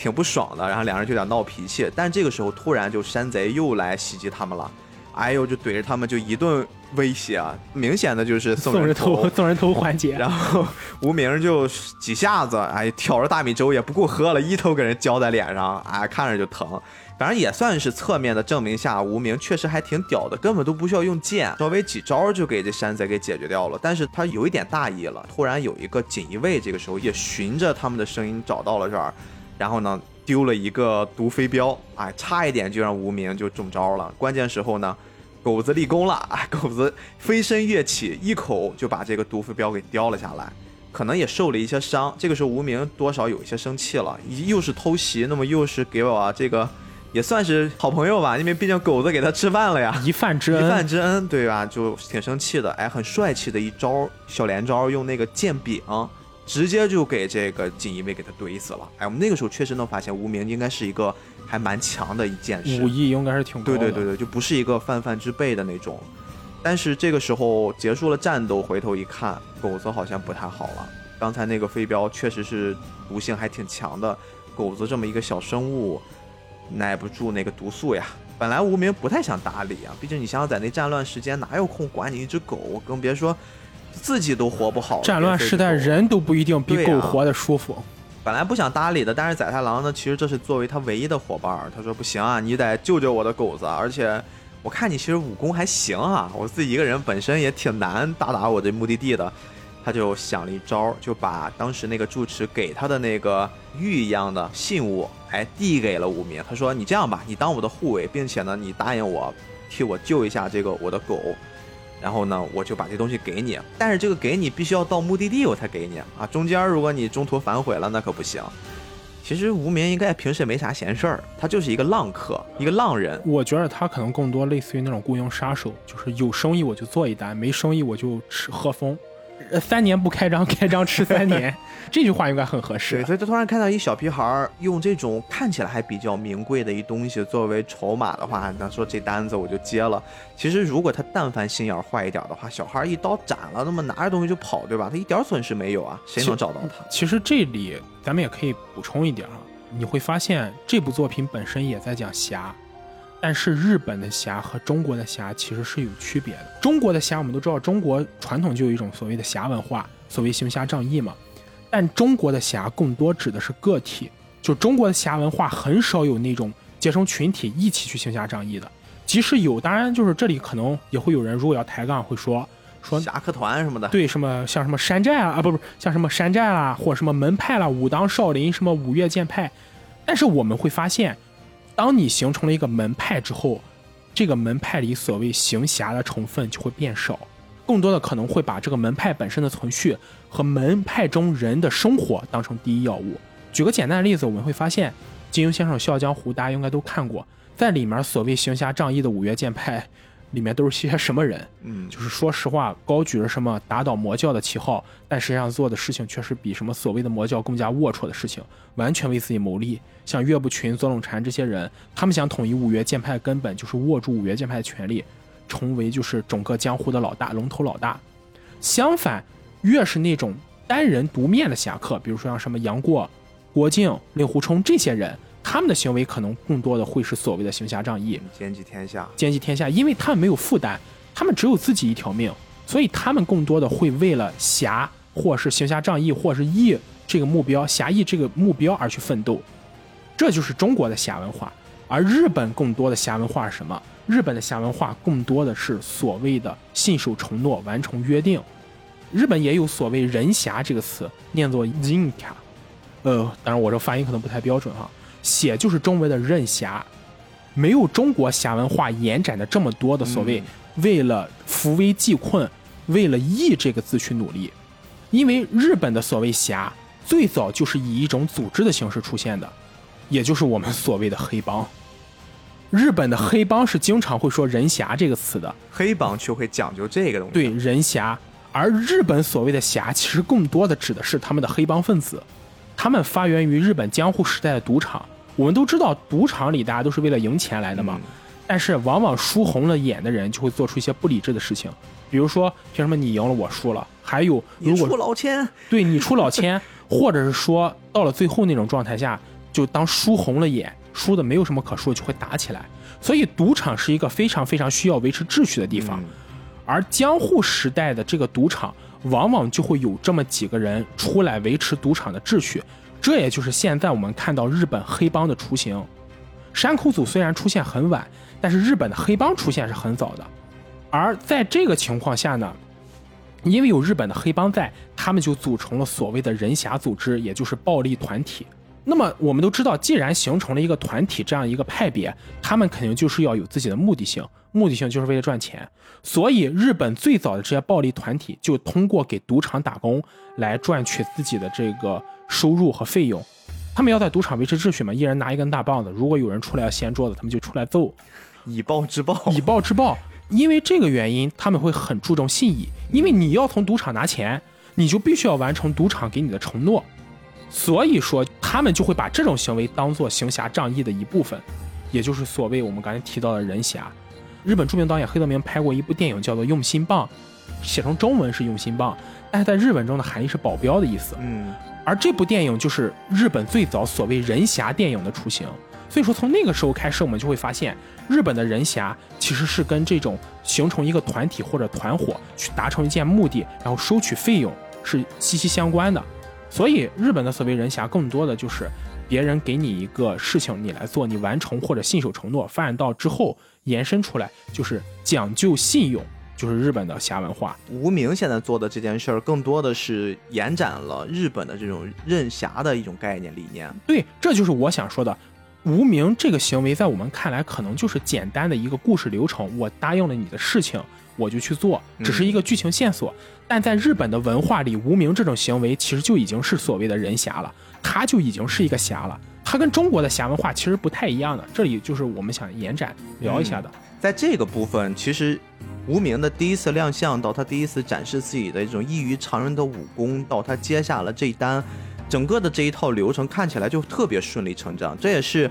[SPEAKER 1] 挺不爽的，然后两人就有点闹脾气，但这个时候突然就山贼又来袭击他们了，哎呦就怼着他们就一顿威胁啊，明显的就是送
[SPEAKER 2] 送人
[SPEAKER 1] 头
[SPEAKER 2] 头，送人头环节。
[SPEAKER 1] 然后无名就几下子，哎，挑着大米粥也不顾喝了，一头给人浇在脸上，哎，看着就疼。反正也算是侧面的证明下，无名确实还挺屌的，根本都不需要用剑，稍微几招就给这山贼给解决掉了。但是他有一点大意了，突然有一个锦衣卫，这个时候也循着他们的声音找到了这儿，然后呢丢了一个毒飞镖，哎，差一点就让无名就中招了。关键时候呢。狗子立功了，哎，狗子飞身跃起，一口就把这个毒飞镖给叼了下来，可能也受了一些伤。这个时候无名多少有一些生气了，又是偷袭，那么又是给我这个也算是好朋友吧，因为毕竟狗子给他吃饭了呀，
[SPEAKER 2] 一饭之恩，
[SPEAKER 1] 一饭之恩，对吧？就挺生气的，哎，很帅气的一招小连招，用那个剑柄。直接就给这个锦衣卫给他怼死了，哎，我们那个时候确实能发现无名应该是一个还蛮强的一剑士，
[SPEAKER 2] 武艺应该是挺高
[SPEAKER 1] 对对对对，就不是一个泛泛之辈的那种。但是这个时候结束了战斗，回头一看，狗子好像不太好了。刚才那个飞镖确实是毒性还挺强的，狗子这么一个小生物，耐不住那个毒素呀。本来无名不太想搭理啊，毕竟你想想在那战乱时间哪有空管你一只狗，更别说。自己都活不好，
[SPEAKER 2] 战乱时代人都不一定比狗活得舒服。
[SPEAKER 1] 本来不想搭理的，但是宰太郎呢，其实这是作为他唯一的伙伴。他说：“不行啊，你得救救我的狗子，而且我看你其实武功还行啊，我自己一个人本身也挺难到达我这目的地的。”他就想了一招，就把当时那个住持给他的那个玉一样的信物，哎，递给了无名。他说：“你这样吧，你当我的护卫，并且呢，你答应我替我救一下这个我的狗。”然后呢，我就把这东西给你，但是这个给你必须要到目的地我才给你啊！中间如果你中途反悔了，那可不行。其实无名应该平时没啥闲事儿，他就是一个浪客，一个浪人。
[SPEAKER 2] 我觉得他可能更多类似于那种雇佣杀手，就是有生意我就做一单，没生意我就吃喝风。三年不开张，[laughs] 开张吃三年，这句话应该很合适。
[SPEAKER 1] 对，所以他突然看到一小屁孩用这种看起来还比较名贵的一东西作为筹码的话，那说这单子我就接了。其实如果他但凡心眼坏一点的话，小孩一刀斩了，那么拿着东西就跑，对吧？他一点损失没有啊，谁能找到他？
[SPEAKER 2] 其实这里咱们也可以补充一点啊，你会发现这部作品本身也在讲侠。但是日本的侠和中国的侠其实是有区别的。中国的侠我们都知道，中国传统就有一种所谓的侠文化，所谓行侠仗义嘛。但中国的侠更多指的是个体，就中国的侠文化很少有那种结成群体一起去行侠仗义的。即使有，当然就是这里可能也会有人如果要抬杠会说说
[SPEAKER 1] 侠客团什么的，
[SPEAKER 2] 对什么像什么山寨啊啊不不像什么山寨啦，或者什么门派啦，武当少林什么五岳剑派。但是我们会发现。当你形成了一个门派之后，这个门派里所谓行侠的成分就会变少，更多的可能会把这个门派本身的存续和门派中人的生活当成第一要务。举个简单的例子，我们会发现金庸先生《笑傲江湖》，大家应该都看过，在里面所谓行侠仗义的五岳剑派。里面都是些什么人？
[SPEAKER 1] 嗯，
[SPEAKER 2] 就是说实话，高举着什么打倒魔教的旗号，但实际上做的事情却是比什么所谓的魔教更加龌龊的事情，完全为自己谋利。像岳不群、左冷禅这些人，他们想统一五岳剑派，根本就是握住五岳剑派的权利，成为就是整个江湖的老大、龙头老大。相反，越是那种单人独面的侠客，比如说像什么杨过、郭靖、令狐冲这些人，他们的行为可能更多的会是所谓的行侠仗义、
[SPEAKER 1] 兼济天下。
[SPEAKER 2] 兼济天下，因为他们没有负担，他们只有自己一条命，所以他们更多的会为了侠，或是行侠仗义，或是义这个目标、侠义这个目标而去奋斗。这就是中国的侠文化，而日本更多的侠文化是什么？日本的侠文化更多的是所谓的信守承诺、完成约定。日本也有所谓“人侠”这个词，念作 “zinka”，呃，当然我这发音可能不太标准哈，写就是中文的“任侠”，没有中国侠文化延展的这么多的所谓为了扶危济困、为了义这个字去努力，因为日本的所谓侠最早就是以一种组织的形式出现的，也就是我们所谓的黑帮。日本的黑帮是经常会说“人侠”这个词的，
[SPEAKER 1] 黑帮却会讲究这个东西。
[SPEAKER 2] 对，人侠。而日本所谓的侠，其实更多的指的是他们的黑帮分子，他们发源于日本江户时代的赌场。我们都知道，赌场里大家都是为了赢钱来的嘛，但是往往输红了眼的人就会做出一些不理智的事情，比如说凭什么你赢了我输了？还有如果
[SPEAKER 1] 出老千，
[SPEAKER 2] 对你出老千，[laughs] 或者是说到了最后那种状态下，就当输红了眼，输的没有什么可说，就会打起来。所以赌场是一个非常非常需要维持秩序的地方。而江户时代的这个赌场，往往就会有这么几个人出来维持赌场的秩序，这也就是现在我们看到日本黑帮的雏形。山口组虽然出现很晚，但是日本的黑帮出现是很早的。而在这个情况下呢，因为有日本的黑帮在，他们就组成了所谓的人侠组织，也就是暴力团体。那么我们都知道，既然形成了一个团体这样一个派别，他们肯定就是要有自己的目的性，目的性就是为了赚钱。所以日本最早的这些暴力团体就通过给赌场打工来赚取自己的这个收入和费用。他们要在赌场维持秩序嘛，一人拿一根大棒子，如果有人出来要掀桌子，他们就出来揍，
[SPEAKER 1] 以暴制暴，
[SPEAKER 2] 以暴制暴。因为这个原因，他们会很注重信义，因为你要从赌场拿钱，你就必须要完成赌场给你的承诺。所以说，他们就会把这种行为当做行侠仗义的一部分，也就是所谓我们刚才提到的人侠。日本著名导演黑泽明拍过一部电影，叫做《用心棒》，写成中文是“用心棒”，但是在日文中的含义是保镖的意思。
[SPEAKER 1] 嗯，
[SPEAKER 2] 而这部电影就是日本最早所谓人侠电影的雏形。所以说，从那个时候开始，我们就会发现，日本的人侠其实是跟这种形成一个团体或者团伙去达成一件目的，然后收取费用是息息相关的。所以，日本的所谓人侠，更多的就是别人给你一个事情，你来做，你完成或者信守承诺。发展到之后，延伸出来就是讲究信用，就是日本的侠文化。
[SPEAKER 1] 无名现在做的这件事儿，更多的是延展了日本的这种任侠的一种概念理念。
[SPEAKER 2] 对，这就是我想说的。无名这个行为，在我们看来，可能就是简单的一个故事流程。我答应了你的事情。我就去做，只是一个剧情线索。但在日本的文化里，无名这种行为其实就已经是所谓的人侠了，他就已经是一个侠了。他跟中国的侠文化其实不太一样的，这里就是我们想延展聊一下的。
[SPEAKER 1] 在这个部分，其实无名的第一次亮相到他第一次展示自己的这种异于常人的武功，到他接下了这一单，整个的这一套流程看起来就特别顺理成章。这也是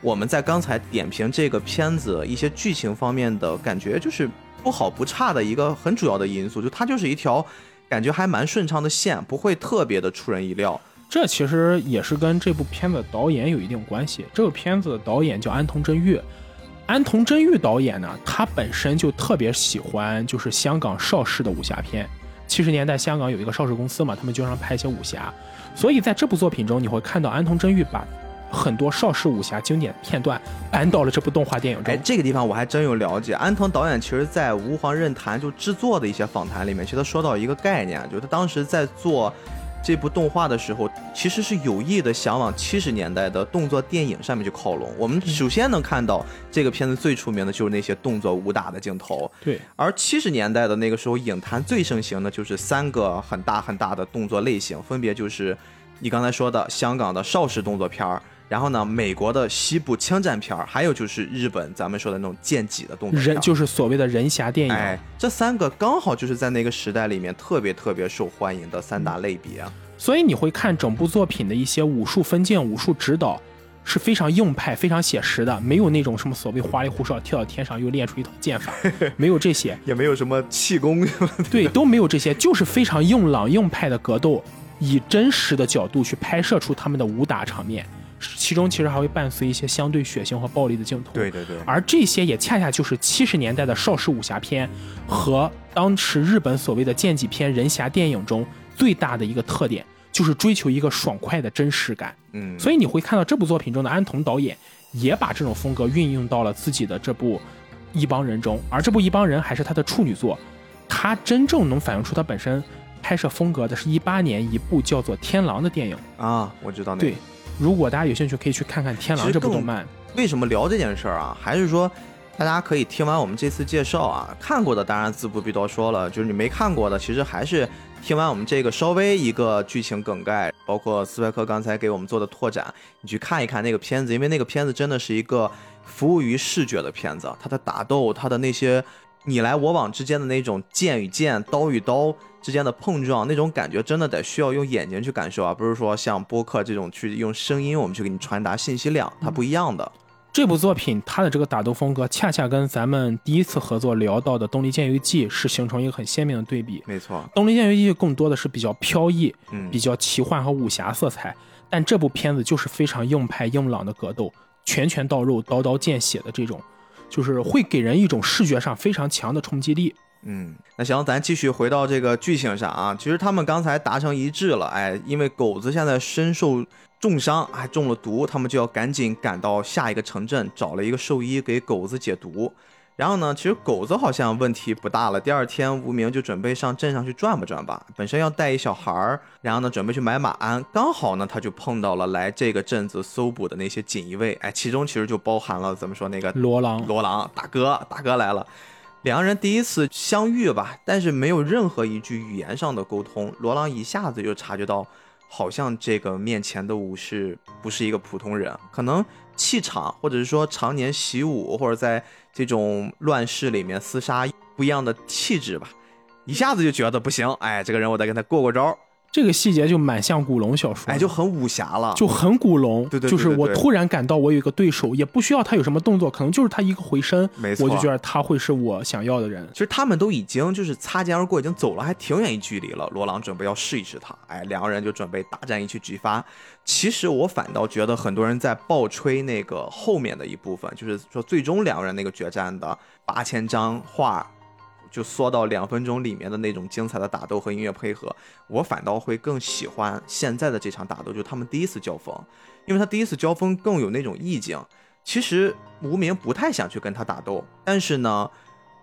[SPEAKER 1] 我们在刚才点评这个片子一些剧情方面的感觉，就是。不好不差的一个很主要的因素，就它就是一条感觉还蛮顺畅的线，不会特别的出人意料。
[SPEAKER 2] 这其实也是跟这部片子导演有一定关系。这个片子的导演叫安藤真玉，安藤真玉导演呢，他本身就特别喜欢就是香港邵氏的武侠片。七十年代香港有一个邵氏公司嘛，他们经常拍一些武侠，所以在这部作品中，你会看到安藤真玉把。很多邵氏武侠经典片段搬到了这部动画电影中。
[SPEAKER 1] 哎，这个地方我还真有了解。安藤导演其实在《吾皇任谈》就制作的一些访谈里面，其实他说到一个概念，就是他当时在做这部动画的时候，其实是有意的想往七十年代的动作电影上面去靠拢。我们首先能看到这个片子最出名的就是那些动作武打的镜头。
[SPEAKER 2] 对。
[SPEAKER 1] 而七十年代的那个时候，影坛最盛行的就是三个很大很大的动作类型，分别就是你刚才说的香港的邵氏动作片儿。然后呢，美国的西部枪战片儿，还有就是日本咱们说的那种剑戟的动作
[SPEAKER 2] 人就是所谓的人侠电影。
[SPEAKER 1] 哎，这三个刚好就是在那个时代里面特别特别受欢迎的三大类别。
[SPEAKER 2] 所以你会看整部作品的一些武术分镜、武术指导，是非常硬派、非常写实的，没有那种什么所谓花里胡哨跳到天上又练出一套剑法，[laughs] 没有这些，
[SPEAKER 1] 也没有什么气功，
[SPEAKER 2] 对，都没有这些，就是非常硬朗硬派的格斗，以真实的角度去拍摄出他们的武打场面，其中其实还会伴随一些相对血腥和暴力的镜头。
[SPEAKER 1] 对对对，
[SPEAKER 2] 而这些也恰恰就是七十年代的邵氏武侠片和当时日本所谓的剑戟片、人侠电影中最大的一个特点，就是追求一个爽快的真实感。
[SPEAKER 1] 嗯，
[SPEAKER 2] 所以你会看到这部作品中的安童导演也把这种风格运用到了自己的这部《一帮人》中，而这部《一帮人》还是他的处女作，他真正能反映出他本身拍摄风格的是一八年一部叫做《天狼》的电影。
[SPEAKER 1] 啊，我知道那
[SPEAKER 2] 对，如果大家有兴趣，可以去看看《天狼这部动漫。
[SPEAKER 1] 为什么聊这件事儿啊？还是说，大家可以听完我们这次介绍啊，看过的当然自不必多说了，就是你没看过的，其实还是听完我们这个稍微一个剧情梗概，包括斯派克刚才给我们做的拓展，你去看一看那个片子，因为那个片子真的是一个服务于视觉的片子，它的打斗，它的那些你来我往之间的那种剑与剑、刀与刀之间的碰撞，那种感觉真的得需要用眼睛去感受啊，不是说像播客这种去用声音我们去给你传达信息量，它不一样的。
[SPEAKER 2] 这部作品它的这个打斗风格，恰恰跟咱们第一次合作聊到的《东离剑游记》是形成一个很鲜明的对比。
[SPEAKER 1] 没错，《
[SPEAKER 2] 东离剑游记》更多的是比较飘逸、
[SPEAKER 1] 嗯
[SPEAKER 2] 比较奇幻和武侠色彩，但这部片子就是非常硬派、硬朗的格斗，拳拳到肉、刀刀见血的这种，就是会给人一种视觉上非常强的冲击力。
[SPEAKER 1] 嗯，那行，咱继续回到这个剧情上啊。其实他们刚才达成一致了，哎，因为狗子现在身受重伤，还中了毒，他们就要赶紧赶到下一个城镇，找了一个兽医给狗子解毒。然后呢，其实狗子好像问题不大了。第二天，无名就准备上镇上去转吧转吧，本身要带一小孩儿，然后呢，准备去买马鞍。刚好呢，他就碰到了来这个镇子搜捕的那些锦衣卫，哎，其中其实就包含了怎么说那个
[SPEAKER 2] 罗郎，
[SPEAKER 1] 罗郎大哥，大哥来了。两个人第一次相遇吧，但是没有任何一句语言上的沟通。罗郎一下子就察觉到，好像这个面前的武士不是一个普通人，可能气场，或者是说常年习武，或者在这种乱世里面厮杀不一样的气质吧，一下子就觉得不行，哎，这个人我得跟他过过招，
[SPEAKER 2] 这个细节就蛮像古龙小说的，
[SPEAKER 1] 哎，就很武侠了，
[SPEAKER 2] 就很古龙，
[SPEAKER 1] 对对对
[SPEAKER 2] 就是我突然感到我有一个对手，也不需要他有什么动作，可能就是他一个回身，
[SPEAKER 1] 没错
[SPEAKER 2] 我就觉得他会是我想要的人。
[SPEAKER 1] 其实他们都已经就是擦肩而过，已经走了还挺远一距离了。罗朗准备要试一试他，哎，两个人就准备大战一曲即发。其实我反倒觉得很多人在爆吹那个后面的一部分，就是说最终两个人那个决战的八千张画，就缩到两分钟里面的那种精彩的打斗和音乐配合。我反倒会更喜欢现在的这场打斗，就他们第一次交锋，因为他第一次交锋更有那种意境。其实无名不太想去跟他打斗，但是呢。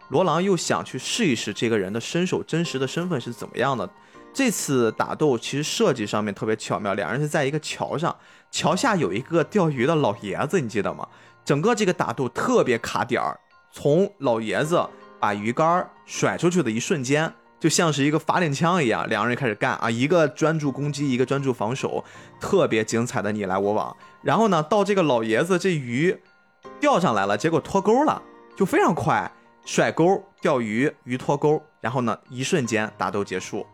[SPEAKER 1] 罗朗又想去试一试这个人的身手真实的身份是怎么样的。这次打斗其实设计上面特别巧妙，两人是在一个桥上，桥下有一个钓鱼的老爷子，你记得吗？整个这个打斗特别卡点儿，从老爷子把鱼竿甩出去的一瞬间，就像是一个发令枪一样，两个人开始干啊，一个专注攻击，一个专注防守，特别精彩的你来我往。然后呢，到这个老爷子这鱼钓上来了，结果脱钩了，就非常快。甩钩钓鱼，鱼脱钩，然后呢，一瞬间打斗结束，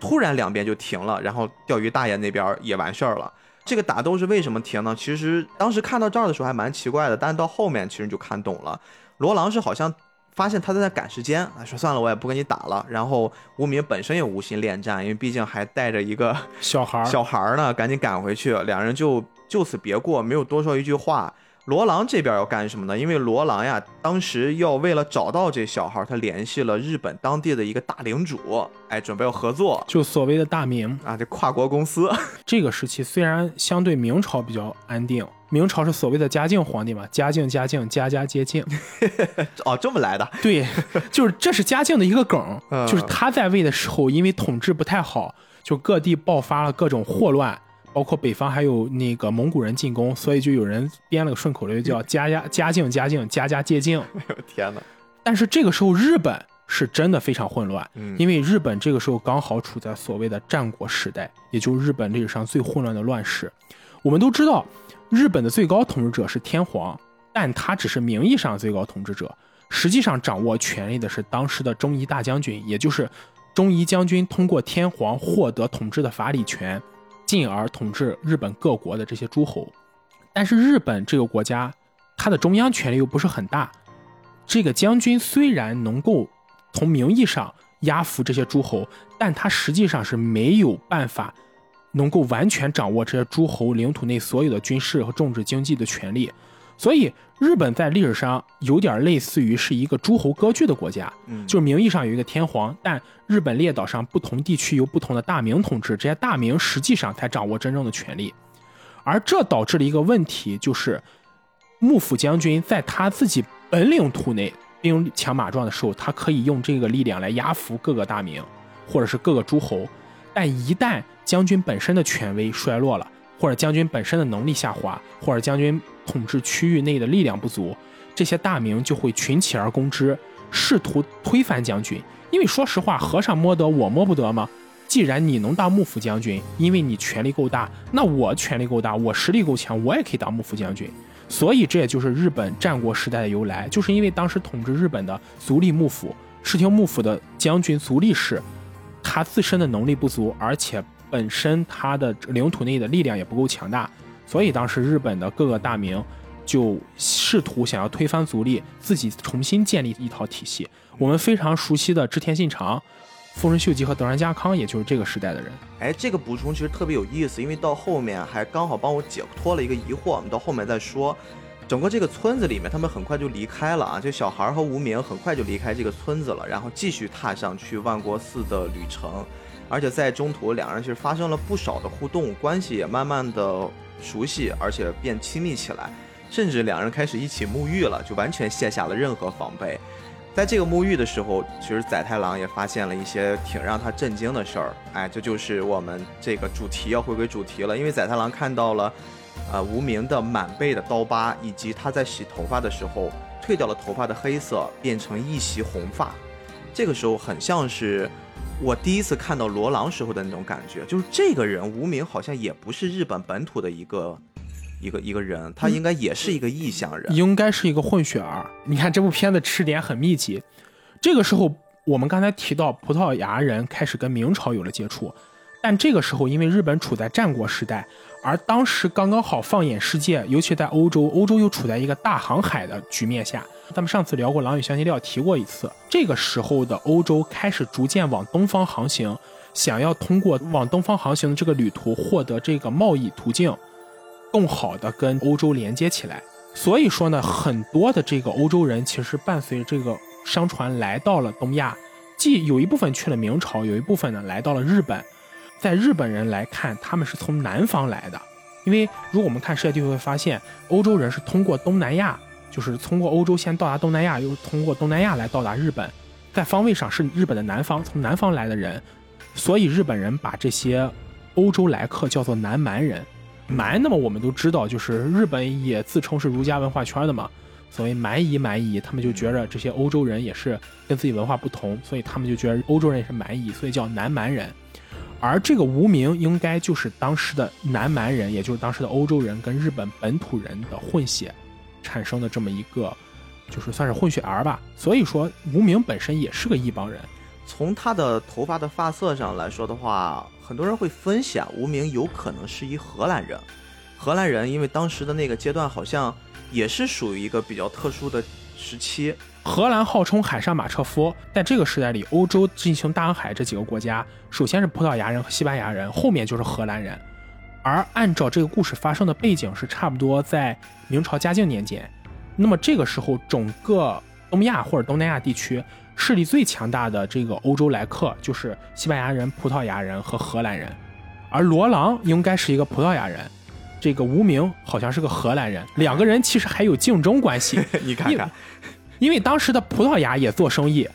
[SPEAKER 1] 突然两边就停了，然后钓鱼大爷那边也完事儿了。这个打斗是为什么停呢？其实当时看到这儿的时候还蛮奇怪的，但是到后面其实就看懂了。罗朗是好像发现他在那赶时间，啊，[laughs] 说算了，我也不跟你打了。然后无名本身也无心恋战，因为毕竟还带着一个
[SPEAKER 2] 小孩儿，
[SPEAKER 1] 小孩儿呢，赶紧赶回去，两人就就此别过，没有多说一句话。罗朗这边要干什么呢？因为罗朗呀，当时要为了找到这小孩，他联系了日本当地的一个大领主，哎，准备要合作
[SPEAKER 2] 就所谓的大明。
[SPEAKER 1] 啊，这跨国公司。[laughs]
[SPEAKER 2] 这个时期虽然相对明朝比较安定，明朝是所谓的嘉靖皇帝嘛，嘉靖嘉靖家家皆靖，[laughs]
[SPEAKER 1] 哦，这么来的，
[SPEAKER 2] 对，就是这是嘉靖的一个梗，[laughs]
[SPEAKER 1] 嗯
[SPEAKER 2] 就是他在位的时候，因为统治不太好，就各地爆发了各种霍乱。包括北方还有那个蒙古人进攻，所以就有人编了个顺口溜，叫“家家嘉靖嘉靖家家皆境
[SPEAKER 1] 哎呦天哪！”。
[SPEAKER 2] 但是这个时候日本是真的非常混乱，
[SPEAKER 1] 嗯
[SPEAKER 2] 因为日本这个时候刚好处在所谓的战国时代，也就是日本历史上最混乱的乱世。我们都知道，日本的最高统治者是天皇，但他只是名义上最高统治者，实际上掌握权力的是当时的忠义大将军，也就是忠义将军通过天皇获得统治的法理权，进而统治日本各国的这些诸侯。但是日本这个国家，它的中央权力又不是很大。这个将军虽然能够从名义上压服这些诸侯，但他实际上是没有办法能够完全掌握这些诸侯领土内所有的军事和政治经济的权利。所以，日本在历史上有点类似于是一个诸侯割据的国家，
[SPEAKER 1] 嗯
[SPEAKER 2] 就是名义上有一个天皇，但日本列岛上不同地区由不同的大名统治，这些大名实际上才掌握真正的权力。而这导致了一个问题，就是幕府将军在他自己本领土内兵强马壮的时候，他可以用这个力量来压服各个大名，或者是各个诸侯。但一旦将军本身的权威衰落了，或者将军本身的能力下滑，或者将军统治区域内的力量不足，这些大名就会群起而攻之，试图推翻将军。因为说实话，和尚摸得我摸不得吗？既然你能当幕府将军，因为你权力够大，那我权力够大，我实力够强，我也可以当幕府将军。所以这也就是日本战国时代的由来，就是因为当时统治日本的足利幕府室町幕府的将军足利氏，他自身的能力不足，而且本身他的领土内的力量也不够强大，所以当时日本的各个大名就试图想要推翻足利，自己重新建立一套体系。我们非常熟悉的织田信长、丰臣秀吉和德川家康，也就是这个时代的人。
[SPEAKER 1] 哎，这个补充其实特别有意思，因为到后面还刚好帮我解脱了一个疑惑，我们到后面再说。整个这个村子里面，他们很快就离开了啊，这小孩和无名很快就离开这个村子了，然后继续踏上去万国寺的旅程。而且在中途，两人其实发生了不少的互动，关系也慢慢的熟悉，而且变亲密起来，甚至两人开始一起沐浴了，就完全卸下了任何防备。在这个沐浴的时候，其实载太郎也发现了一些挺让他震惊的事儿。哎，这就是我们这个主题要回归主题了，因为载太郎看到了，呃，无名的满背的刀疤，以及他在洗头发的时候褪掉了头发的黑色，变成一袭红发。这个时候很像是我第一次看到罗朗时候的那种感觉，就是这个人无名好像也不是日本本土的一个一个一个人，他应该也是一个异乡人。
[SPEAKER 2] 应该是一个混血儿。你看这部片子吃点很密集。这个时候，我们刚才提到葡萄牙人开始跟明朝有了接触，但这个时候因为日本处在战国时代，而当时刚刚好放眼世界，尤其在欧洲，欧洲又处在一个大航海的局面下。咱们上次聊过《狼与香辛料》，提过一次，这个时候的欧洲开始逐渐往东方航行，想要通过往东方航行的这个旅途获得这个贸易途径。更好的跟欧洲连接起来。所以说呢，很多的这个欧洲人其实伴随这个商船来到了东亚，既有一部分去了明朝，有一部分呢来到了日本。在日本人来看，他们是从南方来的，因为如果我们看世界地图会发现，欧洲人是通过东南亚，就是通过欧洲先到达东南亚，又通过东南亚来到达日本，在方位上是日本的南方，从南方来的人，所以日本人把这些欧洲来客叫做南蛮人。蛮，那么我们都知道，就是日本也自称是儒家文化圈的嘛，所谓蛮夷蛮夷，他们就觉着这些欧洲人也是跟自己文化不同，所以他们就觉得欧洲人也是蛮夷，所以叫南蛮人。而这个无名应该就是当时的南蛮人，也就是当时的欧洲人跟日本本土人的混血产生的这么一个，就是算是混血儿吧。所以说，无名本身也是个异邦人。
[SPEAKER 1] 从他的头发的发色上来说的话，很多人会分析啊，无名有可能是一荷兰人。荷兰人因为当时的那个阶段好像也是属于一个比较特殊的时期。
[SPEAKER 2] 荷兰号称海上马车夫，在这个时代里，欧洲进行大航海这几个国家，首先是葡萄牙人和西班牙人，后面就是荷兰人。而按照这个故事发生的背景是差不多在明朝嘉靖年间，那么这个时候整个东亚或者东南亚地区势力最强大的这个欧洲来客就是西班牙人、葡萄牙人和荷兰人，而罗朗应该是一个葡萄牙人，这个无名好像是个荷兰人，两个人其实还有竞争关系。
[SPEAKER 1] 你看看，[laughs]
[SPEAKER 2] 因为当时的葡萄牙也做生意，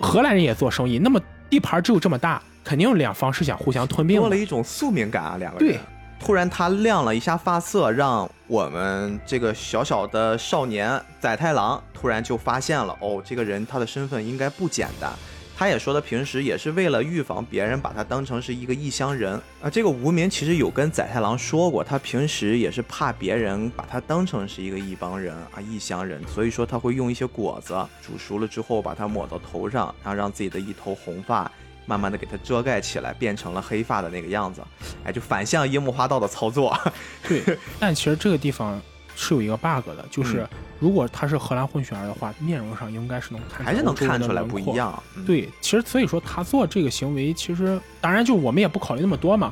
[SPEAKER 2] 荷兰人也做生意，那么地盘只有这么大，肯定两方是想互相吞并的。
[SPEAKER 1] 多了一种宿命感啊，两个人。
[SPEAKER 2] 对，
[SPEAKER 1] 突然他亮了一下发色，让我们这个小小的少年载太郎突然就发现了，哦，这个人他的身份应该不简单。他也说，他平时也是为了预防别人把他当成是一个异乡人啊。这个无名其实有跟载太郎说过，他平时也是怕别人把他当成是一个异邦人啊、异乡人，所以说他会用一些果子煮熟了之后把它抹到头上，然后让自己的一头红发慢慢的给它遮盖起来，变成了黑发的那个样子。哎，就反向樱木花道的操作。
[SPEAKER 2] 对，但其实这个地方是有一个 bug 的，就是
[SPEAKER 1] 嗯
[SPEAKER 2] 如果他是荷兰混血儿的话，面容上应该是能看出
[SPEAKER 1] 还是能看出来。不一样。嗯，
[SPEAKER 2] 对，其实所以说他做这个行为，其实当然就我们也不考虑那么多嘛。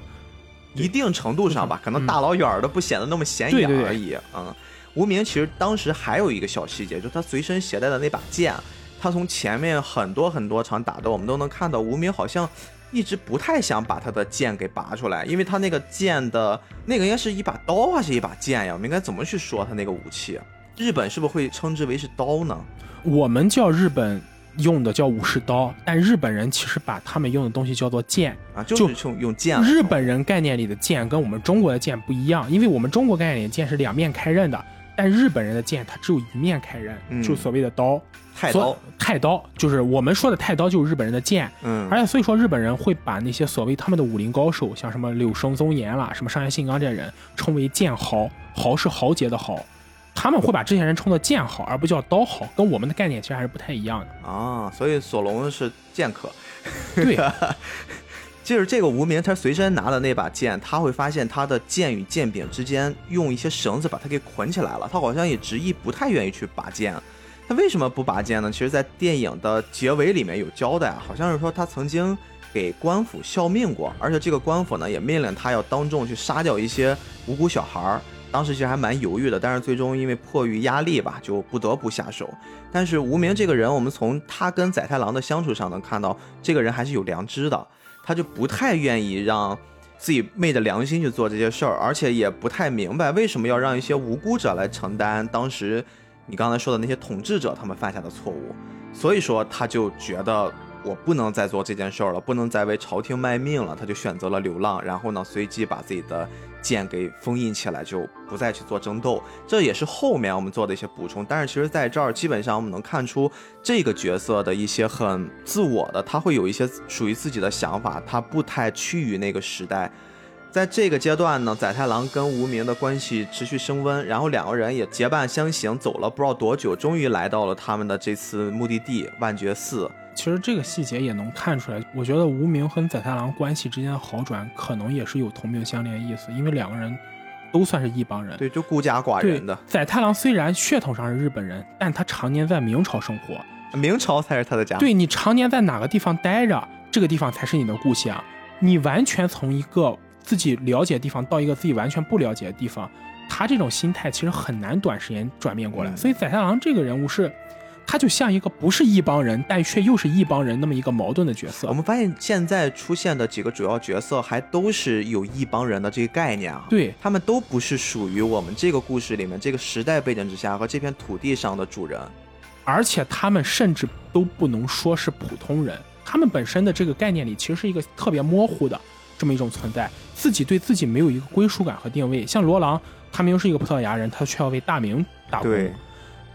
[SPEAKER 1] 一定程度上吧，可能
[SPEAKER 2] 嗯
[SPEAKER 1] 大老远儿的不显得那么显眼而已。嗯，无名其实当时还有一个小细节，就他随身携带的那把剑，他从前面很多很多场打斗，我们都能看到无名好像一直不太想把他的剑给拔出来，因为他那个剑的那个应该是一把刀还是一把剑呀？我们应该怎么去说他那个武器？日本是不是会称之为是刀呢？
[SPEAKER 2] 我们叫日本用的叫武士刀，但日本人其实把他们用的东西叫做剑。
[SPEAKER 1] 啊，就是用用剑
[SPEAKER 2] 日本人概念里的剑跟我们中国的剑不一样，因为我们中国概念里的剑是两面开刃的，但日本人的剑它只有一面开刃，
[SPEAKER 1] 嗯
[SPEAKER 2] 就所谓的刀。
[SPEAKER 1] 太刀，
[SPEAKER 2] 太刀就是我们说的太刀，就是日本人的剑。
[SPEAKER 1] 嗯，
[SPEAKER 2] 而且所以说，日本人会把那些所谓他们的武林高手，像什么柳生宗严啦、什么上原信刚这些人，称为剑豪，豪是豪杰的豪。他们会把这些人称作剑豪，而不叫刀豪，跟我们的概念其实还是不太一样的。
[SPEAKER 1] 啊，所以索隆是剑客。
[SPEAKER 2] 对，[laughs]
[SPEAKER 1] 就是这个无名，他随身拿的那把剑，他会发现他的剑与剑柄之间用一些绳子把它给捆起来了。他好像也执意不太愿意去拔剑。他为什么不拔剑呢？其实，在电影的结尾里面有交代，好像是说他曾经给官府效命过，而且这个官府呢也命令他要当众去杀掉一些无辜小孩儿。当时其实还蛮犹豫的，但是最终因为迫于压力吧，就不得不下手。但是无名这个人，我们从他跟载太郎的相处上能看到，这个人还是有良知的。他就不太愿意让自己昧着良心去做这些事儿，而且也不太明白为什么要让一些无辜者来承担当时你刚才说的那些统治者他们犯下的错误。所以说，他就觉得我不能再做这件事儿了，不能再为朝廷卖命了，他就选择了流浪，然后呢，随即把自己的剑给封印起来，就不再去做争斗。这也是后面我们做的一些补充。但是其实在这儿，基本上我们能看出这个角色的一些很自我的，他会有一些属于自己的想法，他不太趋于那个时代。在这个阶段呢，宰太郎跟无名的关系持续升温，然后两个人也结伴相行，走了不知道多久，终于来到了他们的这次目的地万觉寺。
[SPEAKER 2] 其实这个细节也能看出来，我觉得无名和宰太郎关系之间的好转，可能也是有同病相怜的意思，因为两个人都算是一帮人。
[SPEAKER 1] 对，就孤家寡人的，
[SPEAKER 2] 宰太郎虽然血统上是日本人，但他常年在明朝生活。
[SPEAKER 1] 明朝才是他的家。
[SPEAKER 2] 对你常年在哪个地方待着，这个地方才是你的故乡。你完全从一个自己了解的地方到一个自己完全不了解的地方，他这种心态其实很难短时间转变过来。
[SPEAKER 1] 嗯
[SPEAKER 2] 所以宰太郎这个人物是，他就像一个不是一帮人，但却又是一帮人那么一个矛盾的角色
[SPEAKER 1] 我。们发现现在出现的几个主要角色还都是有一帮人的这个概念啊。
[SPEAKER 2] 对
[SPEAKER 1] 他们都不是属于我们这个故事里面这个时代背景之下和这片土地上的主人。
[SPEAKER 2] 而且他们甚至都不能说是普通人，他们本身的这个概念里其实是一个特别模糊的这么一种存在，自己对自己没有一个归属感和定位。像罗朗，他明明是一个葡萄牙人，他却要为大明打工。
[SPEAKER 1] 对，